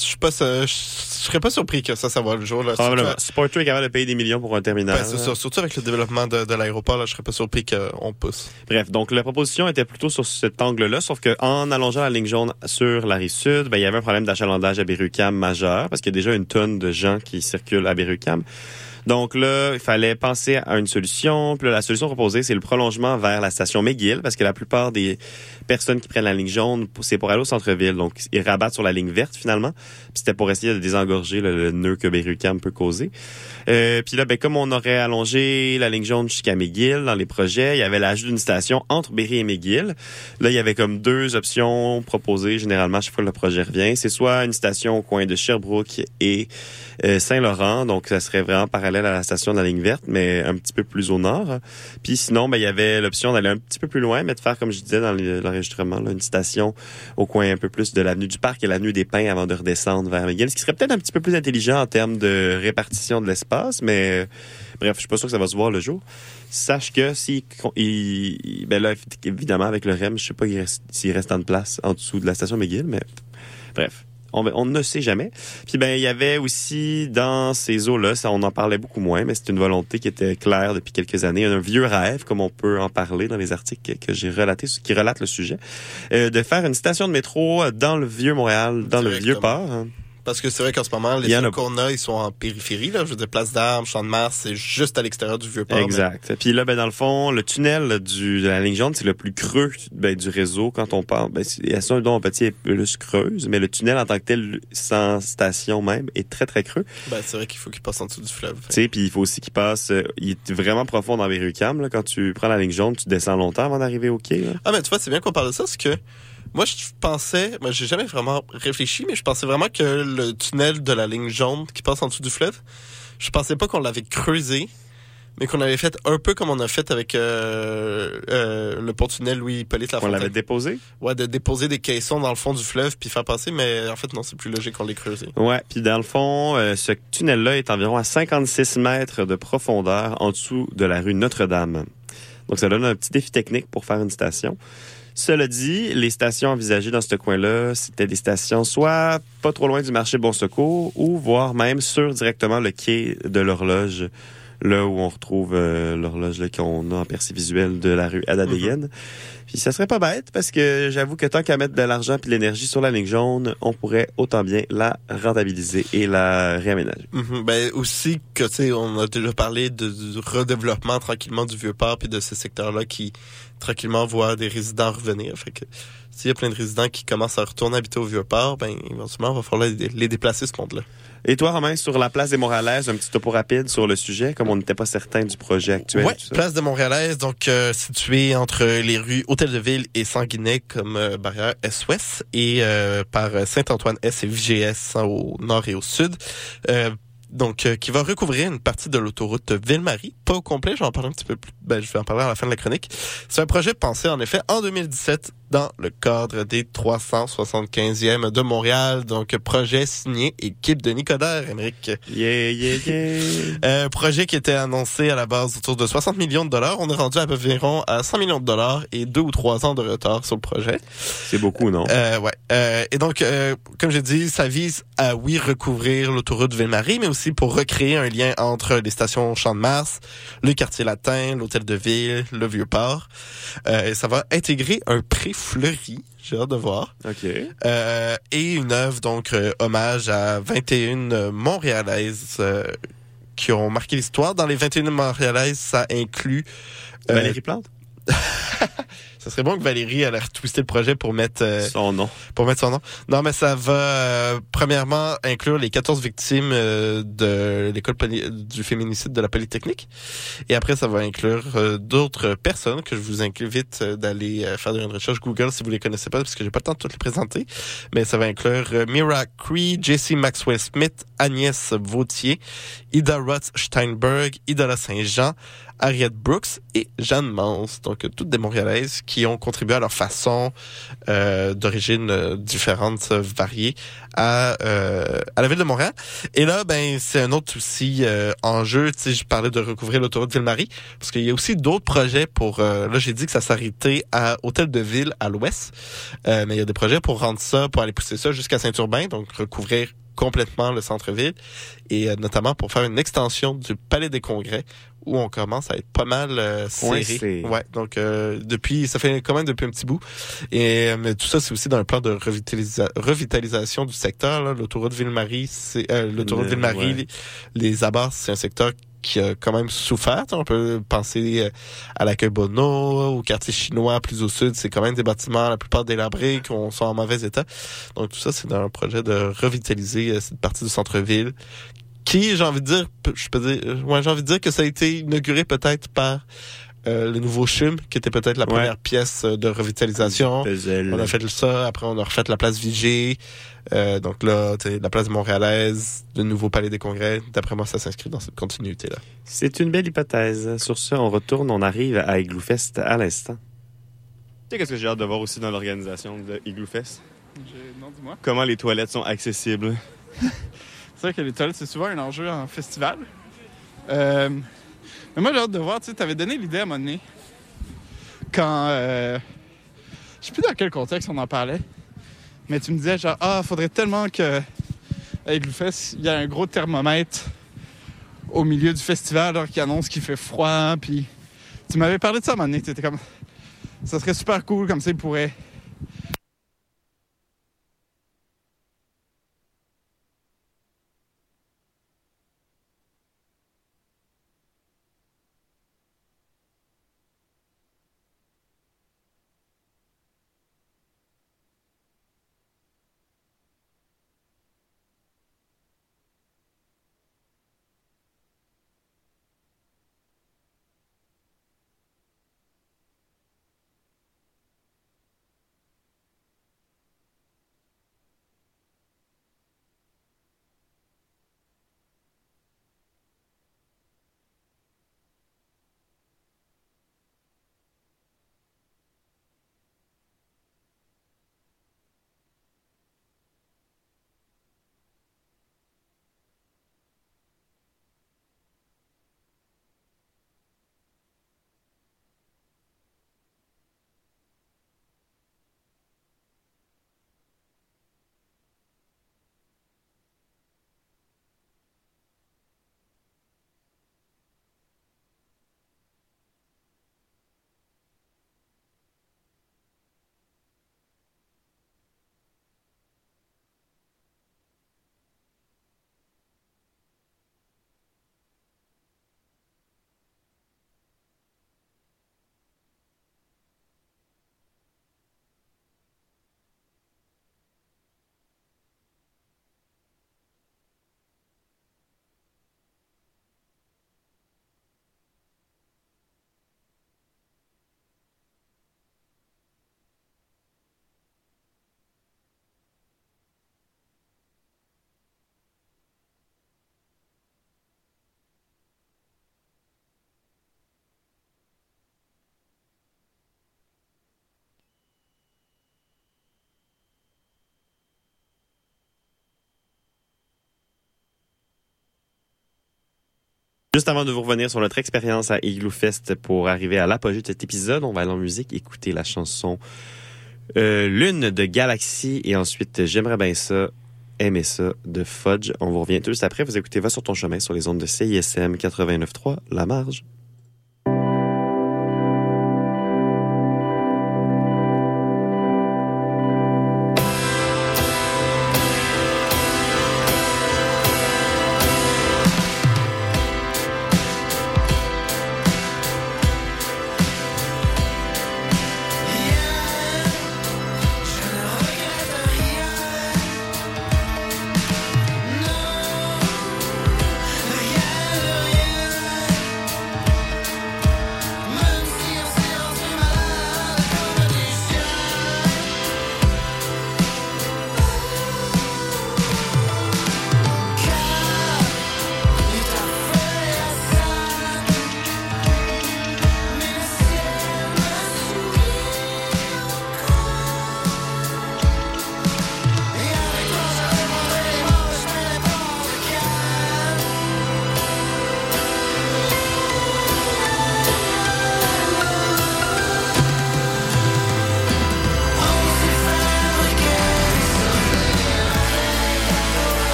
je suis pas, je serais pas surpris que ça, ça va le jour. Là. Probablement. Sporter est capable de payer des millions pour un terminal. Ben, c'est. Surtout avec le développement de, de l'aéroport, je serais pas surpris qu'on pousse. Bref, donc la proposition était plutôt sur cet angle-là, sauf qu'en allongeant la ligne jaune sur la rive sud, ben, il y avait un problème d'achalandage à Berrucam majeur, parce qu'il y a déjà une tonne de gens qui circulent à Berrucam. Donc là, il fallait penser à une solution. Puis la solution proposée, c'est le prolongement vers la station McGill, parce que la plupart des personnes qui prennent la ligne jaune, c'est pour aller au centre-ville. Donc, ils rabattent sur la ligne verte, finalement. Puis c'était pour essayer de désengorger le, le nœud que Berrucam peut causer. Euh, puis là, ben, comme on aurait allongé la ligne jaune jusqu'à McGill dans les projets, il y avait l'ajout d'une station entre Berry et McGill. Là, il y avait comme deux options proposées généralement chaque fois que le projet revient. C'est soit une station au coin de Sherbrooke et Saint-Laurent, donc ça serait vraiment parallèle à la station de la ligne verte, mais un petit peu plus au nord. Puis sinon, ben, il y avait l'option d'aller un petit peu plus loin, mais de faire, comme je disais dans le- l'enregistrement, une station au coin un peu plus de l'avenue du Parc et l'avenue des Pins avant de redescendre vers McGill, ce qui serait peut-être un petit peu plus intelligent en termes de répartition de l'espace, mais euh, bref, je suis pas sûr que ça va se voir le jour. Sache que si il, ben là, évidemment avec le REM, je sais pas s'il reste de place en dessous de la station McGill, mais bref. On, on ne sait jamais. Puis ben il y avait aussi dans ces eaux-là, ça on en parlait beaucoup moins, mais c'est une volonté qui était claire depuis quelques années, un vieux rêve comme on peut en parler dans les articles que, que j'ai relatés, qui relatent le sujet, euh, de faire une station de métro dans le vieux Montréal, dans le vieux port. hein. Parce que c'est vrai qu'en ce moment, les seuls qu'on a, ils sont en périphérie. Là. Je veux dire, Place d'Armes, Champ de Mars, c'est juste à l'extérieur du Vieux-Port. Exact. Puis là, ben dans le fond, le tunnel du, de la ligne jaune, c'est le plus creux ben, du réseau quand on parle. Ben, c'est- il y a ça un don petit est plus creuse, mais le tunnel en tant que tel, sans station même, est très très creux. Ben, c'est vrai qu'il faut qu'ils passent en dessous du fleuve. Tu sais, puis il faut aussi qu'il passe. euh, il est vraiment profond dans Berry-UQAM, là. Quand tu prends la ligne jaune, tu descends longtemps avant d'arriver au quai. Là. Ah, mais tu vois, c'est bien qu'on parle de ça, parce que moi, je pensais, moi, j'ai jamais vraiment réfléchi, mais je pensais vraiment que le tunnel de la ligne jaune qui passe en dessous du fleuve, je pensais pas qu'on l'avait creusé, mais qu'on avait fait un peu comme on a fait avec euh, euh, le pont-tunnel Louis-Hippolyte On Lafontaine. l'avait déposé? Ouais, de déposer des caissons dans le fond du fleuve puis faire passer, mais en fait, non, c'est plus logique qu'on les creuse. Ouais, puis dans le fond, euh, ce tunnel-là est environ à 56 mètres de profondeur en dessous de la rue Notre-Dame. Donc ça donne un petit défi technique pour faire une station. Cela dit, les stations envisagées dans ce coin-là, c'était des stations soit pas trop loin du marché Bon Secours ou voire même sur directement le quai de l'horloge, là où on retrouve euh, l'horloge là, qu'on a en percée visuelle de la rue Adadéenne. Puis ça serait pas bête parce que j'avoue que tant qu'à mettre de l'argent puis de l'énergie sur la ligne jaune, on pourrait autant bien la rentabiliser et la réaménager. Mhm. Ben aussi que tu sais, on a déjà parlé de, du redéveloppement tranquillement du vieux port puis de ce secteur-là qui tranquillement voit des résidents revenir. Fait que s'il y a plein de résidents qui commencent à retourner habiter au vieux port, ben éventuellement, il va falloir les, les déplacer ce monde-là. Et toi, Romain, sur la place des Moralaises, un petit topo rapide sur le sujet, comme on n'était pas certain du projet actuel. Ça. place de Montréalaise, donc euh, située entre les rues Hôtel de Ville et Sanguinet comme euh, barrière Est-Ouest et euh, par Saint-Antoine-Est et VGS hein, au nord et au sud. Donc, euh, qui va recouvrir une partie de l'autoroute Ville-Marie. Pas au complet, j'en parle un petit peu plus. Ben, je vais en parler à la fin de la chronique. C'est un projet pensé, en effet, en 2017 dans le cadre des 375e de Montréal. Donc, projet signé équipe de Nicodère, Émeric. Yeah, yeah, yeah. <laughs> Euh, projet qui était annoncé à la base autour de 60 millions de dollars. On est rendu à environ à 100 millions de dollars et deux ou trois ans de retard sur le projet. C'est beaucoup, non? Euh, ouais. Euh, et donc, euh, comme j'ai dit, ça vise à, oui, recouvrir l'autoroute Ville-Marie, mais aussi pour recréer un lien entre les stations Champ de Mars, le quartier latin, l'hôtel de ville, le Vieux-Port. Euh, et ça va intégrer un pré fleuri. J'ai hâte de voir. OK. Euh, et une œuvre, donc, euh, hommage à 21 Montréalaises euh, qui ont marqué l'histoire. Dans les 21 Montréalaises, ça inclut... euh, Valérie Plante? <laughs> ça serait bon que Valérie elle ait retwisté le projet pour mettre euh, son nom. Pour mettre son nom. Non, mais ça va euh, premièrement inclure les 14 victimes euh, de l'école du féminicide de la Polytechnique. Et après, ça va inclure euh, d'autres personnes que je vous invite euh, d'aller euh, faire une recherche Google si vous les connaissez pas, parce que j'ai pas le temps de toutes les présenter. Mais ça va inclure euh, Mira Cree, Jessie Maxwell Smith, Agnès Vautier, Ida Roth Steinberg, Idola Saint-Jean, Harriet Brooks et Jeanne Mans. Donc, toutes des Montréalaises qui ont contribué à leur façon euh, d'origine euh, différentes, euh, variées à, euh, à la ville de Montréal. Et là, ben, c'est un autre aussi euh, enjeu. Tu sais, je parlais de recouvrir l'autoroute Ville-Marie, parce qu'il y a aussi d'autres projets pour... euh, là, j'ai dit que ça s'arrêtait à Hôtel de Ville à l'ouest, mais il y a des projets pour rendre ça, pour aller pousser ça jusqu'à Saint-Urbain, donc recouvrir complètement le centre-ville et euh, notamment pour faire une extension du Palais des Congrès où on commence à être pas mal euh, serré. Ouais, donc euh, depuis ça fait quand même depuis un petit bout et euh, mais tout ça c'est aussi dans un plan de revitalisa- revitalisation du secteur l'autoroute Ville-Marie, c'est euh, l'autoroute Le- Ville-Marie, ouais. les, les abords, c'est un secteur qui a quand même souffert. On peut penser euh, à l'accueil Bono, au quartier chinois plus au sud. C'est quand même des bâtiments, la plupart délabrés, qui ont- sont en mauvais état. Donc tout ça, c'est un projet de revitaliser euh, cette partie du centre-ville qui, j'ai envie de dire, je peux dire, euh, ouais, j'ai envie de dire que ça a été inauguré peut-être par euh, le nouveau CHUM, qui était peut-être la Ouais. première pièce euh, de revitalisation. On a fait ça, après on a refait la place Vigée. Euh, donc là, tu sais, la place Montréalaise, le nouveau palais des congrès. D'après moi, ça s'inscrit dans cette continuité-là. C'est une belle hypothèse. Sur ce, on retourne, on arrive à Igloo Fest à l'instant. Tu sais qu'est-ce que j'ai hâte de voir aussi dans l'organisation de Igloo Fest? Non, dis-moi. Comment les toilettes sont accessibles. <laughs> C'est vrai que les toilettes, c'est souvent un enjeu en festival. Euh, mais moi, j'ai hâte de voir, tu t'avais donné l'idée à un quand... euh, je sais plus dans quel contexte on en parlait, Mais tu me disais genre, ah, faudrait tellement que à Igloo-Fest, il y a un gros thermomètre au milieu du festival alors qui annonce qu'il fait froid. Puis tu m'avais parlé de ça à un moment donné. Tu étais comme, ça serait super cool, comme ça, il pourrait. Juste avant de vous revenir sur notre expérience à Igloo Fest pour arriver à l'apogée de cet épisode, on va aller en musique écouter la chanson euh, Lune de Galaxy et ensuite J'aimerais bien ça, aimer ça de Fudge. On vous revient tout juste après. Vous écoutez Va sur ton chemin sur les ondes de CISM 89.3, La Marge.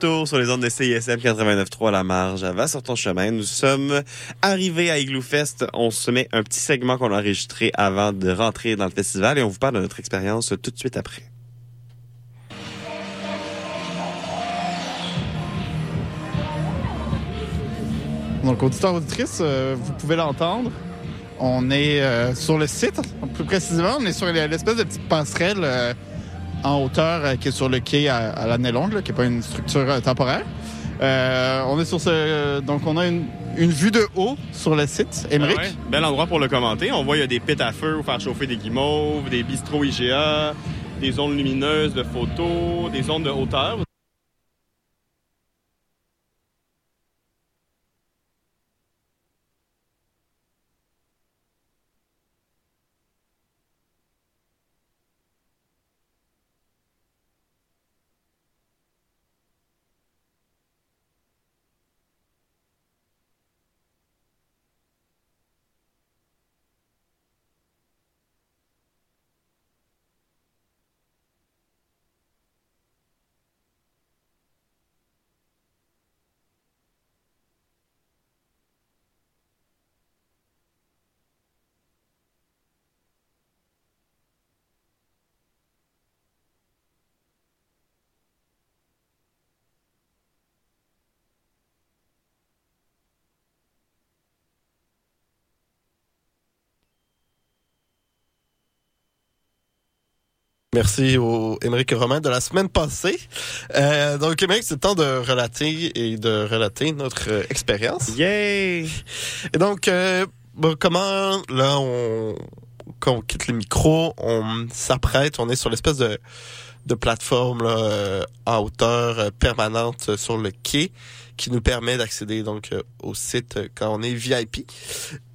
Sur les ondes de CISM 89.3 à la marge, va sur ton chemin. Nous sommes arrivés à Igloo Fest. On se met un petit segment qu'on a enregistré avant de rentrer dans le festival et on vous parle de notre expérience tout de suite après. Donc, auditeur, auditrice, euh, vous pouvez l'entendre. On est euh, sur le site, plus précisément, on est sur l'espèce de petite passerelle euh, en hauteur euh, qui est sur le quai à, à l'année longue, qui n'est pas une structure euh, temporaire. Euh, on est sur ce. Donc, on a une, vue de haut sur le site. Émeric? Ah bel endroit pour le commenter. On voit il y a des pits à feu pour faire chauffer des guimauves, des bistrots IGA, des zones lumineuses de photos, des zones de hauteur. Merci au Émeric Romain de la semaine passée. Euh, donc, Émeric, c'est le temps de relater et de relater notre euh, expérience. Yay! Et donc, euh, bon, comment, là, on, quand on quitte le micro, on s'apprête, on est sur l'espèce de, de plateforme là, en hauteur permanente sur le quai qui nous permet d'accéder donc au site quand on est VIP.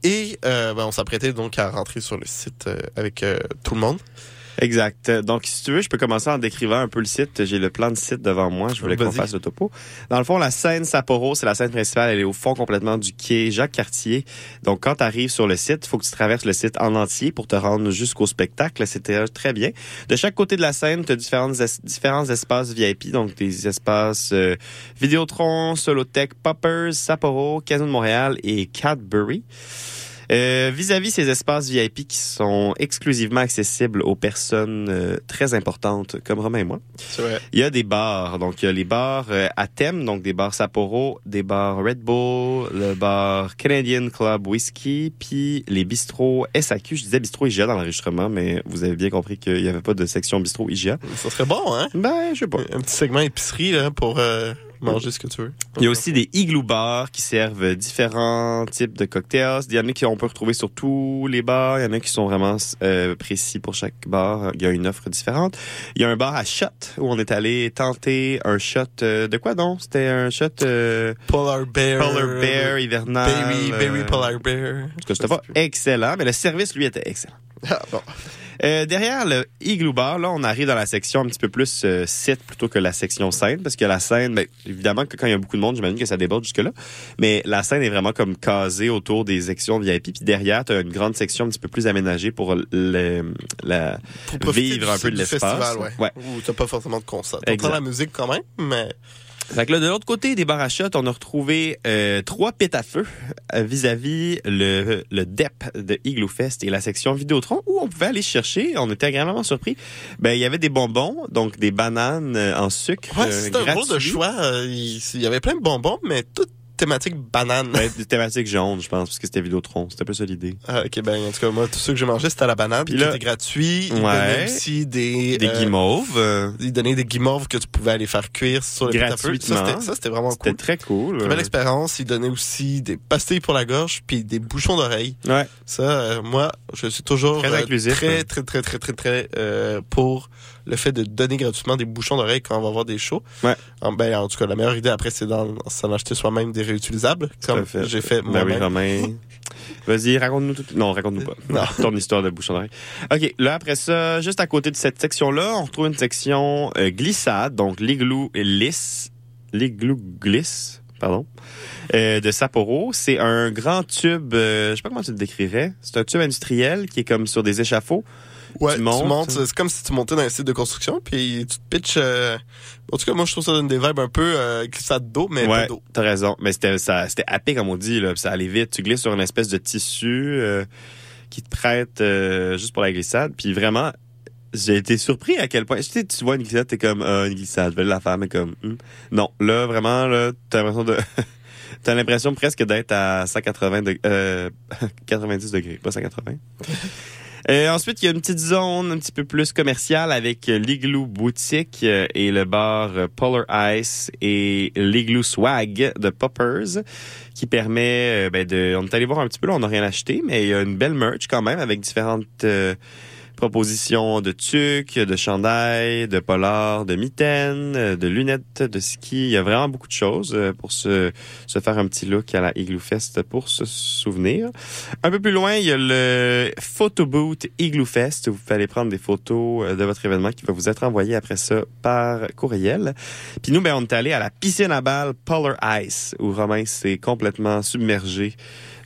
Et ben, on s'apprêtait donc à rentrer sur le site avec tout le monde. Exact. Donc, si tu veux, je peux commencer en décrivant un peu le site. J'ai le plan de site devant moi. Je voulais qu'on fasse le topo. Dans le fond, la scène Sapporo, c'est la scène principale. Elle est au fond complètement du quai Jacques-Cartier. Donc, quand tu arrives sur le site, il faut que tu traverses le site en entier pour te rendre jusqu'au spectacle. C'était très bien. De chaque côté de la scène, tu as es- différents espaces VIP. Donc, des espaces euh, Vidéotron, Solotech, Poppers, Sapporo, Casino de Montréal et Cadbury. Euh, Vis-à-vis ces espaces VIP qui sont exclusivement accessibles aux personnes euh, très importantes comme Romain et moi, vrai. il y a des bars. Donc, il y a les bars euh, à thème, donc des bars Sapporo, des bars Red Bull, le bar Canadian Club Whisky, puis les bistrots SAQ. Je disais bistrot IGA dans l'enregistrement, mais vous avez bien compris qu'il n'y avait pas de section bistrot IGA. Ça serait bon, hein? Ben, je sais pas. Un petit segment épicerie là, pour euh, manger ce que tu veux. Il y a aussi des igloo bars qui servent différents types de cocktails. Il y en a qui on peut retrouver sur tous les bars. Il y en a qui sont vraiment euh, précis pour chaque bar. Il y a une offre différente. Il y a un bar à shot où on est allé tenter un shot euh, de quoi donc? C'était un shot euh, Polar Bear. Polar Bear hivernal. Berry, Berry Polar Bear. En tout cas, c'était pas excellent, mais le service lui était excellent. Ah, bon. Euh, derrière le Igloo Bar, là, on arrive dans la section un petit peu plus euh, site plutôt que la section scène, parce que la scène, ben, évidemment que quand il y a beaucoup de monde, j'imagine que ça déborde jusque-là, mais la scène est vraiment comme casée autour des sections VIP, puis derrière, tu as une grande section un petit peu plus aménagée pour le, la, Pour vivre un peu de l'espace. festival, ouais. ouais. Où t'as pas forcément de concert. Exact. la musique quand même, mais... Fait que là, de l'autre côté des à shot, on a retrouvé euh, trois pits à feu euh, vis-à-vis le, le DEP de Igloo Fest et la section Vidéotron où on pouvait aller chercher, on était agréablement surpris, ben il y avait des bonbons, donc des bananes euh, en sucre Ouais, euh, c'était un drôle de choix. Euh, Il y avait plein de bonbons, mais toute thématique banane. Ouais, des thématiques jaunes, je pense, parce que c'était Vidéotron. C'était un peu ça l'idée. Ah, ok, ben, en tout cas, moi, tout ce que j'ai mangé, c'était à la banane, puis c'était gratuit. Ils Ouais. donnaient aussi des... Des euh, guimauves. euh, Ils donnaient des guimauves que tu pouvais aller faire cuire sur le pâte à feu. gratuitement. Ça, c'était- Ça, c'était vraiment C'était cool. très cool. Très belle expérience. Ils donnaient aussi des pastilles pour la gorge, puis des bouchons d'oreille. Ouais. Ça, euh, moi, je suis toujours Très euh, inclusif, très, hein. très, très, très, très, très, euh, pour le fait de donner gratuitement des bouchons d'oreille quand on va voir des shows. Ouais. En, ben, en tout cas, la meilleure idée après, c'est d'en acheter soi-même des réutilisables, comme j'ai fait Ben moi-même. <laughs> Vas-y, raconte-nous tout. Non, raconte-nous pas. Non. <laughs> Ton histoire de bouchon d'oreille. OK, là, après ça, juste à côté de cette section-là, on retrouve une section euh, glissade, donc l'igloo lisse. L'igloo glisse, pardon, euh, de Sapporo. C'est un grand tube, euh, je sais pas comment tu le décrirais. C'est un tube industriel qui est comme sur des échafauds. Ouais, tu montes. C'est comme si tu montais dans un site de construction, puis tu te pitches. euh, En tout cas, moi, je trouve ça donne des vibes un peu euh, glissade d'eau, mais pas Ouais, d'eau. t'as raison. Mais c'était ça, c'était happé comme on dit là, ça allait vite. Tu glisses sur une espèce de tissu euh, qui te prête euh, juste pour la glissade, puis vraiment. J'ai été surpris à quel point. Tu sais, tu vois une glissade, t'es comme ah, une glissade, je vais la faire, mais comme hmm. non. Là, vraiment, là, t'as l'impression de. <laughs> T'as l'impression presque d'être à 180 degrés, euh, <laughs> 90 degrés, pas 180. Euh, ensuite, il y a une petite zone un petit peu plus commerciale avec euh, l'Igloo Boutique euh, et le bar Polar Ice et l'Igloo Swag de Poppers qui permet ben, de... On est allé voir un petit peu là, on n'a rien acheté, mais il y a une belle merch quand même avec différentes euh, propositions de tucs, de chandails, de polars, de mitaines, de lunettes de ski. Il y a vraiment beaucoup de choses euh, pour se, se faire un petit look à la Igloo Fest pour se souvenir. Un peu plus loin, il y a le Photo Boot Igloo Fest. Vous pouvez aller prendre des photos euh, de votre événement qui va vous être envoyé après ça par courriel. Puis nous, ben, on est allé à la piscine à balles Polar Ice où Romain s'est complètement submergé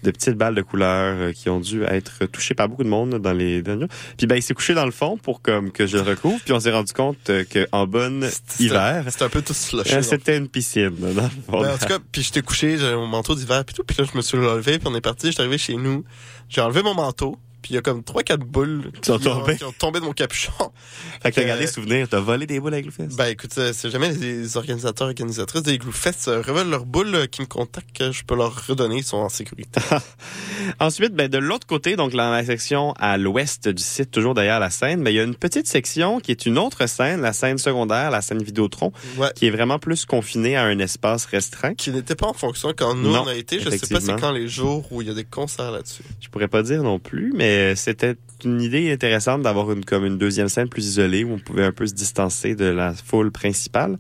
de petites balles de couleur euh, qui ont dû être touchées par beaucoup de monde dans les derniers. Puis ben il s'est couché dans le fond pour comme que je le recouvre. Puis on s'est rendu compte euh, que en bonne hiver, C'était un peu tout slushé. euh, c'était une piscine. Dans le fond. Ben, en tout cas, puis j'étais couché, j'avais mon manteau d'hiver puis tout, puis là je me suis relevé, puis on est parti, j'étais arrivé chez nous, j'ai enlevé mon manteau, puis il y a comme trois quatre boules Qui sont ont- tombées. <laughs> qui ont tombé de mon capuchon. <laughs> fait que t'as gardé souvenir, t'as volé des boules avec le fest. Ben écoute, euh, c'est jamais les organisateurs organisatrices des Igloo Fest euh, révèlent leurs boules euh, qui me contactent, je peux leur redonner, ils sont en sécurité. <laughs> Ensuite, ben, de l'autre côté, donc dans la section à l'ouest du site, toujours derrière la scène, ben, il y a une petite section qui est une autre scène, la scène secondaire, la scène Vidéotron, Ouais. qui est vraiment plus confinée à un espace restreint. qui n'était pas en fonction quand nous Non, on a été. Je sais pas c'est quand les jours où il y a des concerts là-dessus. Je pourrais pas dire non plus, mais c'était une idée intéressante d'avoir une comme une deuxième scène plus isolée où on pouvait un peu se distancer de la foule principale.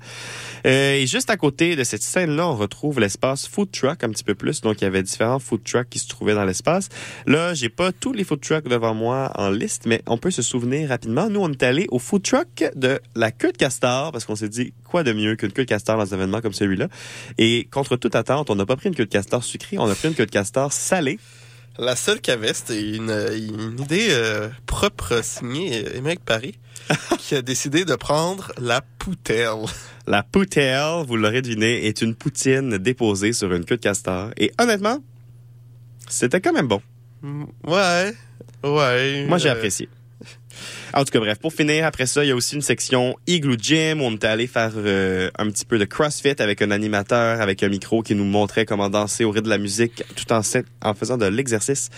Euh, et juste à côté de cette scène-là, on retrouve l'espace food truck un petit peu plus. Donc il y avait différents food trucks qui se trouvaient dans l'espace. Là, j'ai pas tous les food trucks devant moi en liste, mais on peut se souvenir rapidement. Nous, on est allé au food truck de la queue de castor parce qu'on s'est dit quoi de mieux qu'une queue de castor dans un événement comme celui-là? Et contre toute attente, on n'a pas pris une queue de castor sucrée, on a pris une queue de castor salée. La seule qu'il avait, c'était une, une idée euh, propre signée euh, Émeric Paris, <laughs> qui a décidé de prendre la poutelle. La poutelle, vous l'aurez deviné, est une poutine déposée sur une queue de castor. Et honnêtement, c'était quand même bon. Mm, Ouais, ouais. Moi, j'ai euh, apprécié. En tout cas, bref, pour finir, après ça, il y a aussi une section Igloo Gym où on était allé faire euh, un petit peu de CrossFit avec un animateur, avec un micro qui nous montrait comment danser au rythme de la musique tout en, faisant de l'exercice.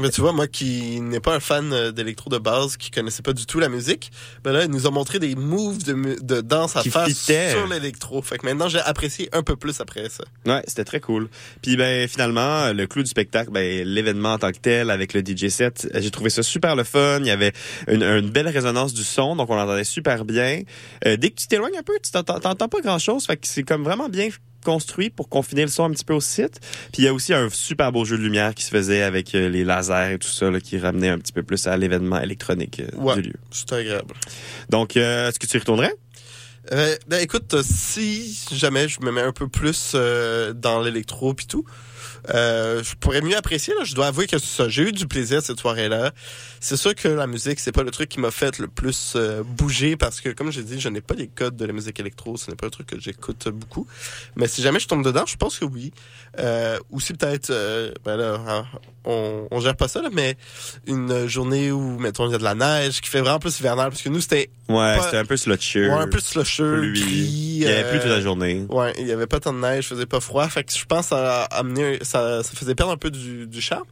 Mais tu vois, moi qui n'ai pas un fan euh, d'électro de base, qui connaissait pas du tout la musique, ben là, il nous a montré des moves de, danse à Qui faire sur l'électro. Fait que maintenant, j'ai apprécié un peu plus après ça. Ouais, c'était très cool. Puis ben finalement, le clou du spectacle, ben l'événement en tant que tel avec le DJ set, j'ai trouvé ça super le fun. Il y avait une, une belle résonance du son, donc on l'entendait super bien. Euh, dès que tu t'éloignes un peu, tu t'entends pas grand chose, fait que c'est comme vraiment bien construit pour confiner le son un petit peu au site. Puis il y a aussi un super beau jeu de lumière qui se faisait avec euh, les lasers et tout ça, là, qui ramenait un petit peu plus à l'événement électronique euh, Ouais, du lieu. c'était agréable. Donc, est-ce que tu y retournerais? Ben écoute, si jamais je me mets un peu plus dans l'électro puis tout, euh, je pourrais mieux apprécier. Là. Je dois avouer que ça. J'ai eu du plaisir cette soirée-là. C'est sûr que la musique, c'est pas le truc qui m'a fait le plus euh, bouger parce que, comme j'ai dit, je n'ai pas les codes de la musique électro. Ce n'est pas un truc que j'écoute beaucoup. Mais si jamais je tombe dedans, je pense que oui. Euh, aussi peut-être, euh, ben là, hein, on, on gère pas ça, là, mais une journée où, mettons, il y a de la neige qui fait vraiment plus hivernal parce que nous, c'était Ouais, c'était un peu slotcheux. Ouais, un peu slusheux, gris. Il y avait euh, plus toute la journée. Ouais, il y avait pas tant de neige, faisait pas froid. Fait que je pense que ça ça, ça faisait perdre un peu du, du charme.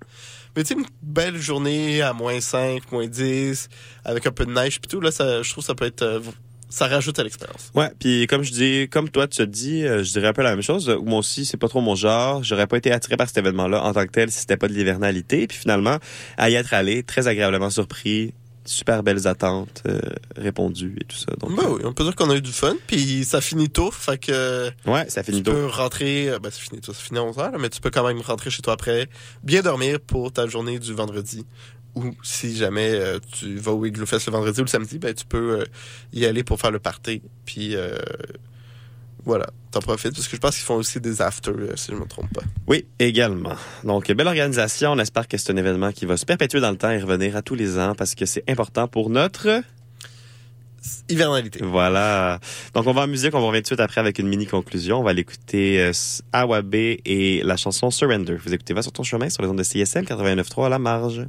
Mais tu sais, une belle journée à moins 5, moins 10, avec un peu de neige pis tout, là, ça, je trouve que ça peut être, euh, ça rajoute à l'expérience. Ouais, puis comme je dis, comme toi tu te dis, euh, je dirais un peu la même chose. Euh, Moi aussi, c'est pas trop mon genre. J'aurais pas été attiré par cet événement-là en tant que tel si c'était pas de l'hivernalité. Puis finalement, à y être allé, très agréablement surpris, super belles attentes euh, répondues et tout ça. Donc, Ben oui, on peut dire qu'on a eu du fun, puis ça finit tôt, fait que... Ouais, ça finit tu tôt. peux rentrer, euh, ben ça finit tôt, ça finit à 11 heures, là, mais tu peux quand même rentrer chez toi après, bien dormir pour ta journée du vendredi. Ou si jamais euh, tu vas au Igloo Fest le vendredi ou le samedi, ben tu peux euh, y aller pour faire le party, puis euh, Voilà, t'en profites parce que je pense qu'ils font aussi des after, euh, si je me trompe pas. Oui, également. Donc, belle organisation. On espère que c'est un événement qui va se perpétuer dans le temps et revenir à tous les ans parce que c'est important pour notre hivernalité. Voilà. Donc, on va en musique. On va revenir tout de suite après avec une mini conclusion. On va l'écouter euh, Awabe et la chanson Surrender. Vous écoutez Va sur ton chemin sur les ondes de CSL 89.3 à la marge.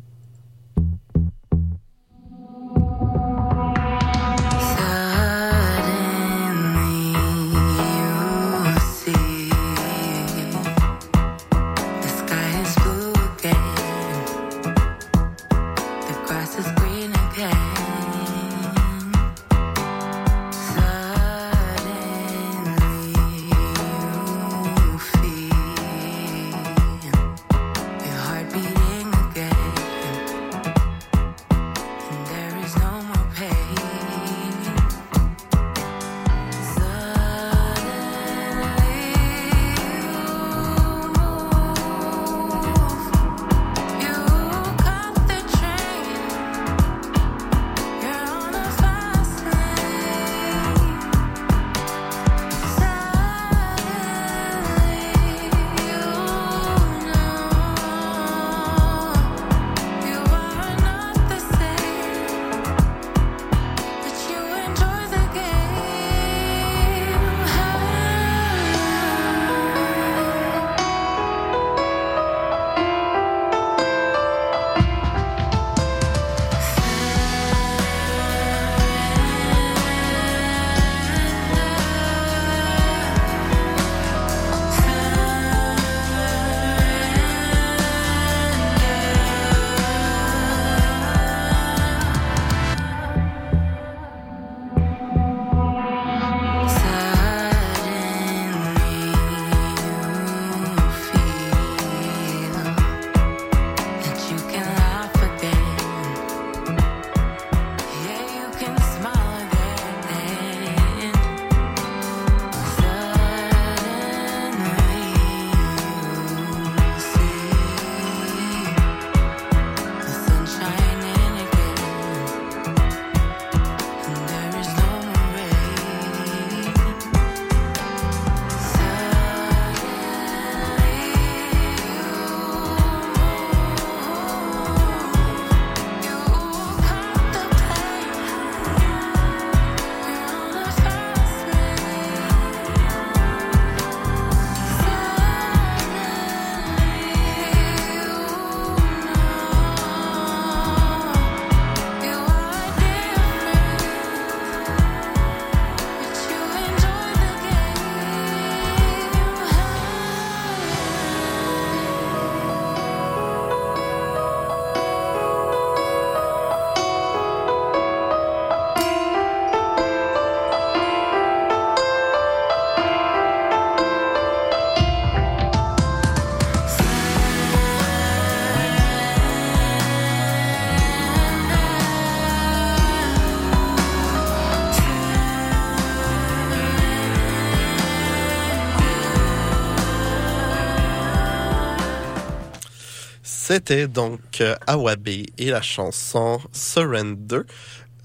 C'était donc euh, Awabe et la chanson Surrender.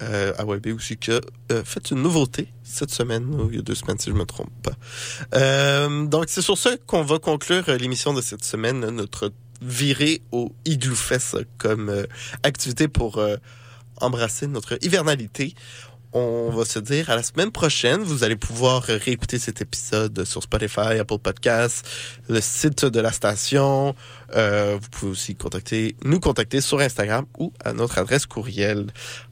Euh, Awabe aussi qui a euh, fait une nouveauté cette semaine, ou il y a deux semaines si je me trompe pas. Euh, donc c'est sur ça qu'on va conclure euh, l'émission de cette semaine, notre virée au Igloo Fest comme euh, activité pour embrasser notre hivernalité. On va se dire à la semaine prochaine. Vous allez pouvoir réécouter cet épisode sur Spotify, Apple Podcasts, le site de la station. Euh, vous pouvez aussi nous contacter sur Instagram ou à notre adresse courriel.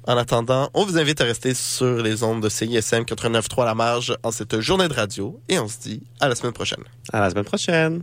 En attendant, on vous invite à rester sur les ondes de CISM 89.3 La Marge en cette journée de radio et on se dit à la semaine prochaine. À la semaine prochaine.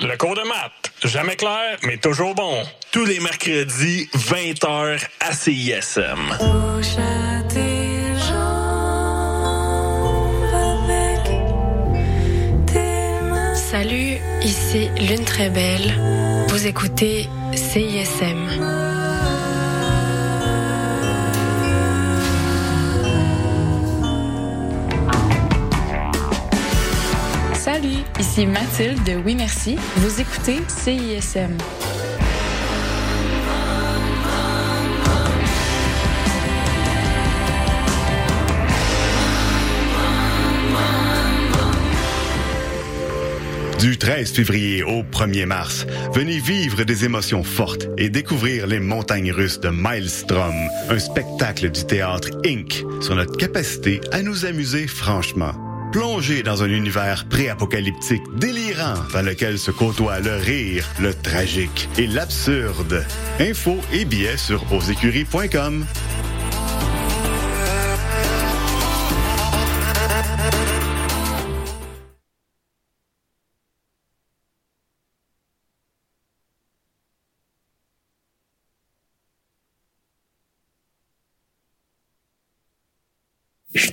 Le cours de maths, jamais clair, mais toujours bon. Tous les mercredis, 20h à CISM. Salut, ici Lune Très Belle. Vous écoutez CISM. Ici Mathilde de Oui Merci. Vous écoutez CISM. Du 13 février au 1er mars, venez vivre des émotions fortes et découvrir les montagnes russes de Maelstrom, un spectacle du théâtre Inc. sur notre capacité à nous amuser franchement. Plongez dans un univers pré-apocalyptique délirant dans lequel se côtoient le rire, le tragique et l'absurde. Infos et billets sur osécuries.com.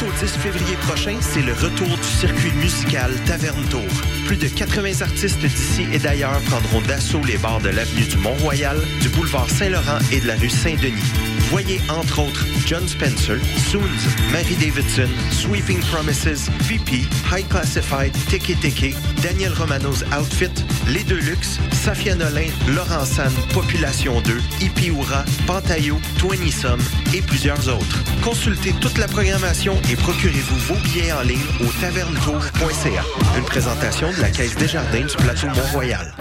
8 au 10 février prochain, c'est le retour du circuit musical Taverne Tour. Plus de 80 artistes d'ici et d'ailleurs prendront d'assaut les bars de l'avenue du Mont-Royal, du boulevard Saint-Laurent et de la rue Saint-Denis. Voyez entre autres John Spencer, Soons, Mary Davidson, Sweeping Promises, VP, High Classified, Tiki Tiki, Daniel Romano's Outfit, Les Deluxe, Safia Nolin, Laurent San, Population 2, Hippie Oura, Pantayo, Twenty et plusieurs autres. Consultez toute la programmation et procurez-vous vos billets en ligne au tavernetour.ca. Une présentation de la Caisse Desjardins du plateau Mont-Royal.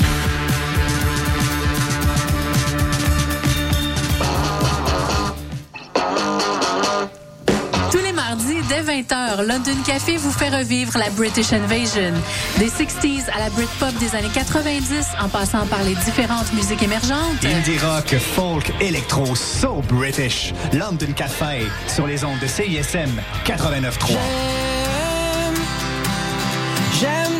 Dès 20h, London Café vous fait revivre la British Invasion. Des 60s à la Britpop des années 90, en passant par les différentes musiques émergentes. Indie rock, folk, électro, so British. London Café sur les ondes de CISM 89.3.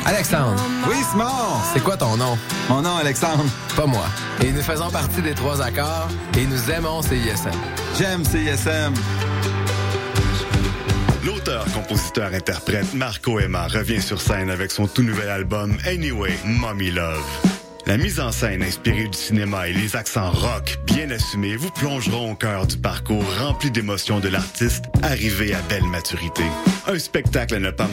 Alexandre. Oui, Simon. C'est quoi ton nom? Mon nom, Alexandre. Pas moi. Et nous faisons partie des trois accords et nous aimons CISM. J'aime CISM. L'auteur, compositeur, interprète Marco Emma revient sur scène avec son tout nouvel album Anyway, Mommy Love. La mise en scène inspirée du cinéma et les accents rock bien assumés vous plongeront au cœur du parcours rempli d'émotions de l'artiste arrivé à belle maturité. Un spectacle à ne pas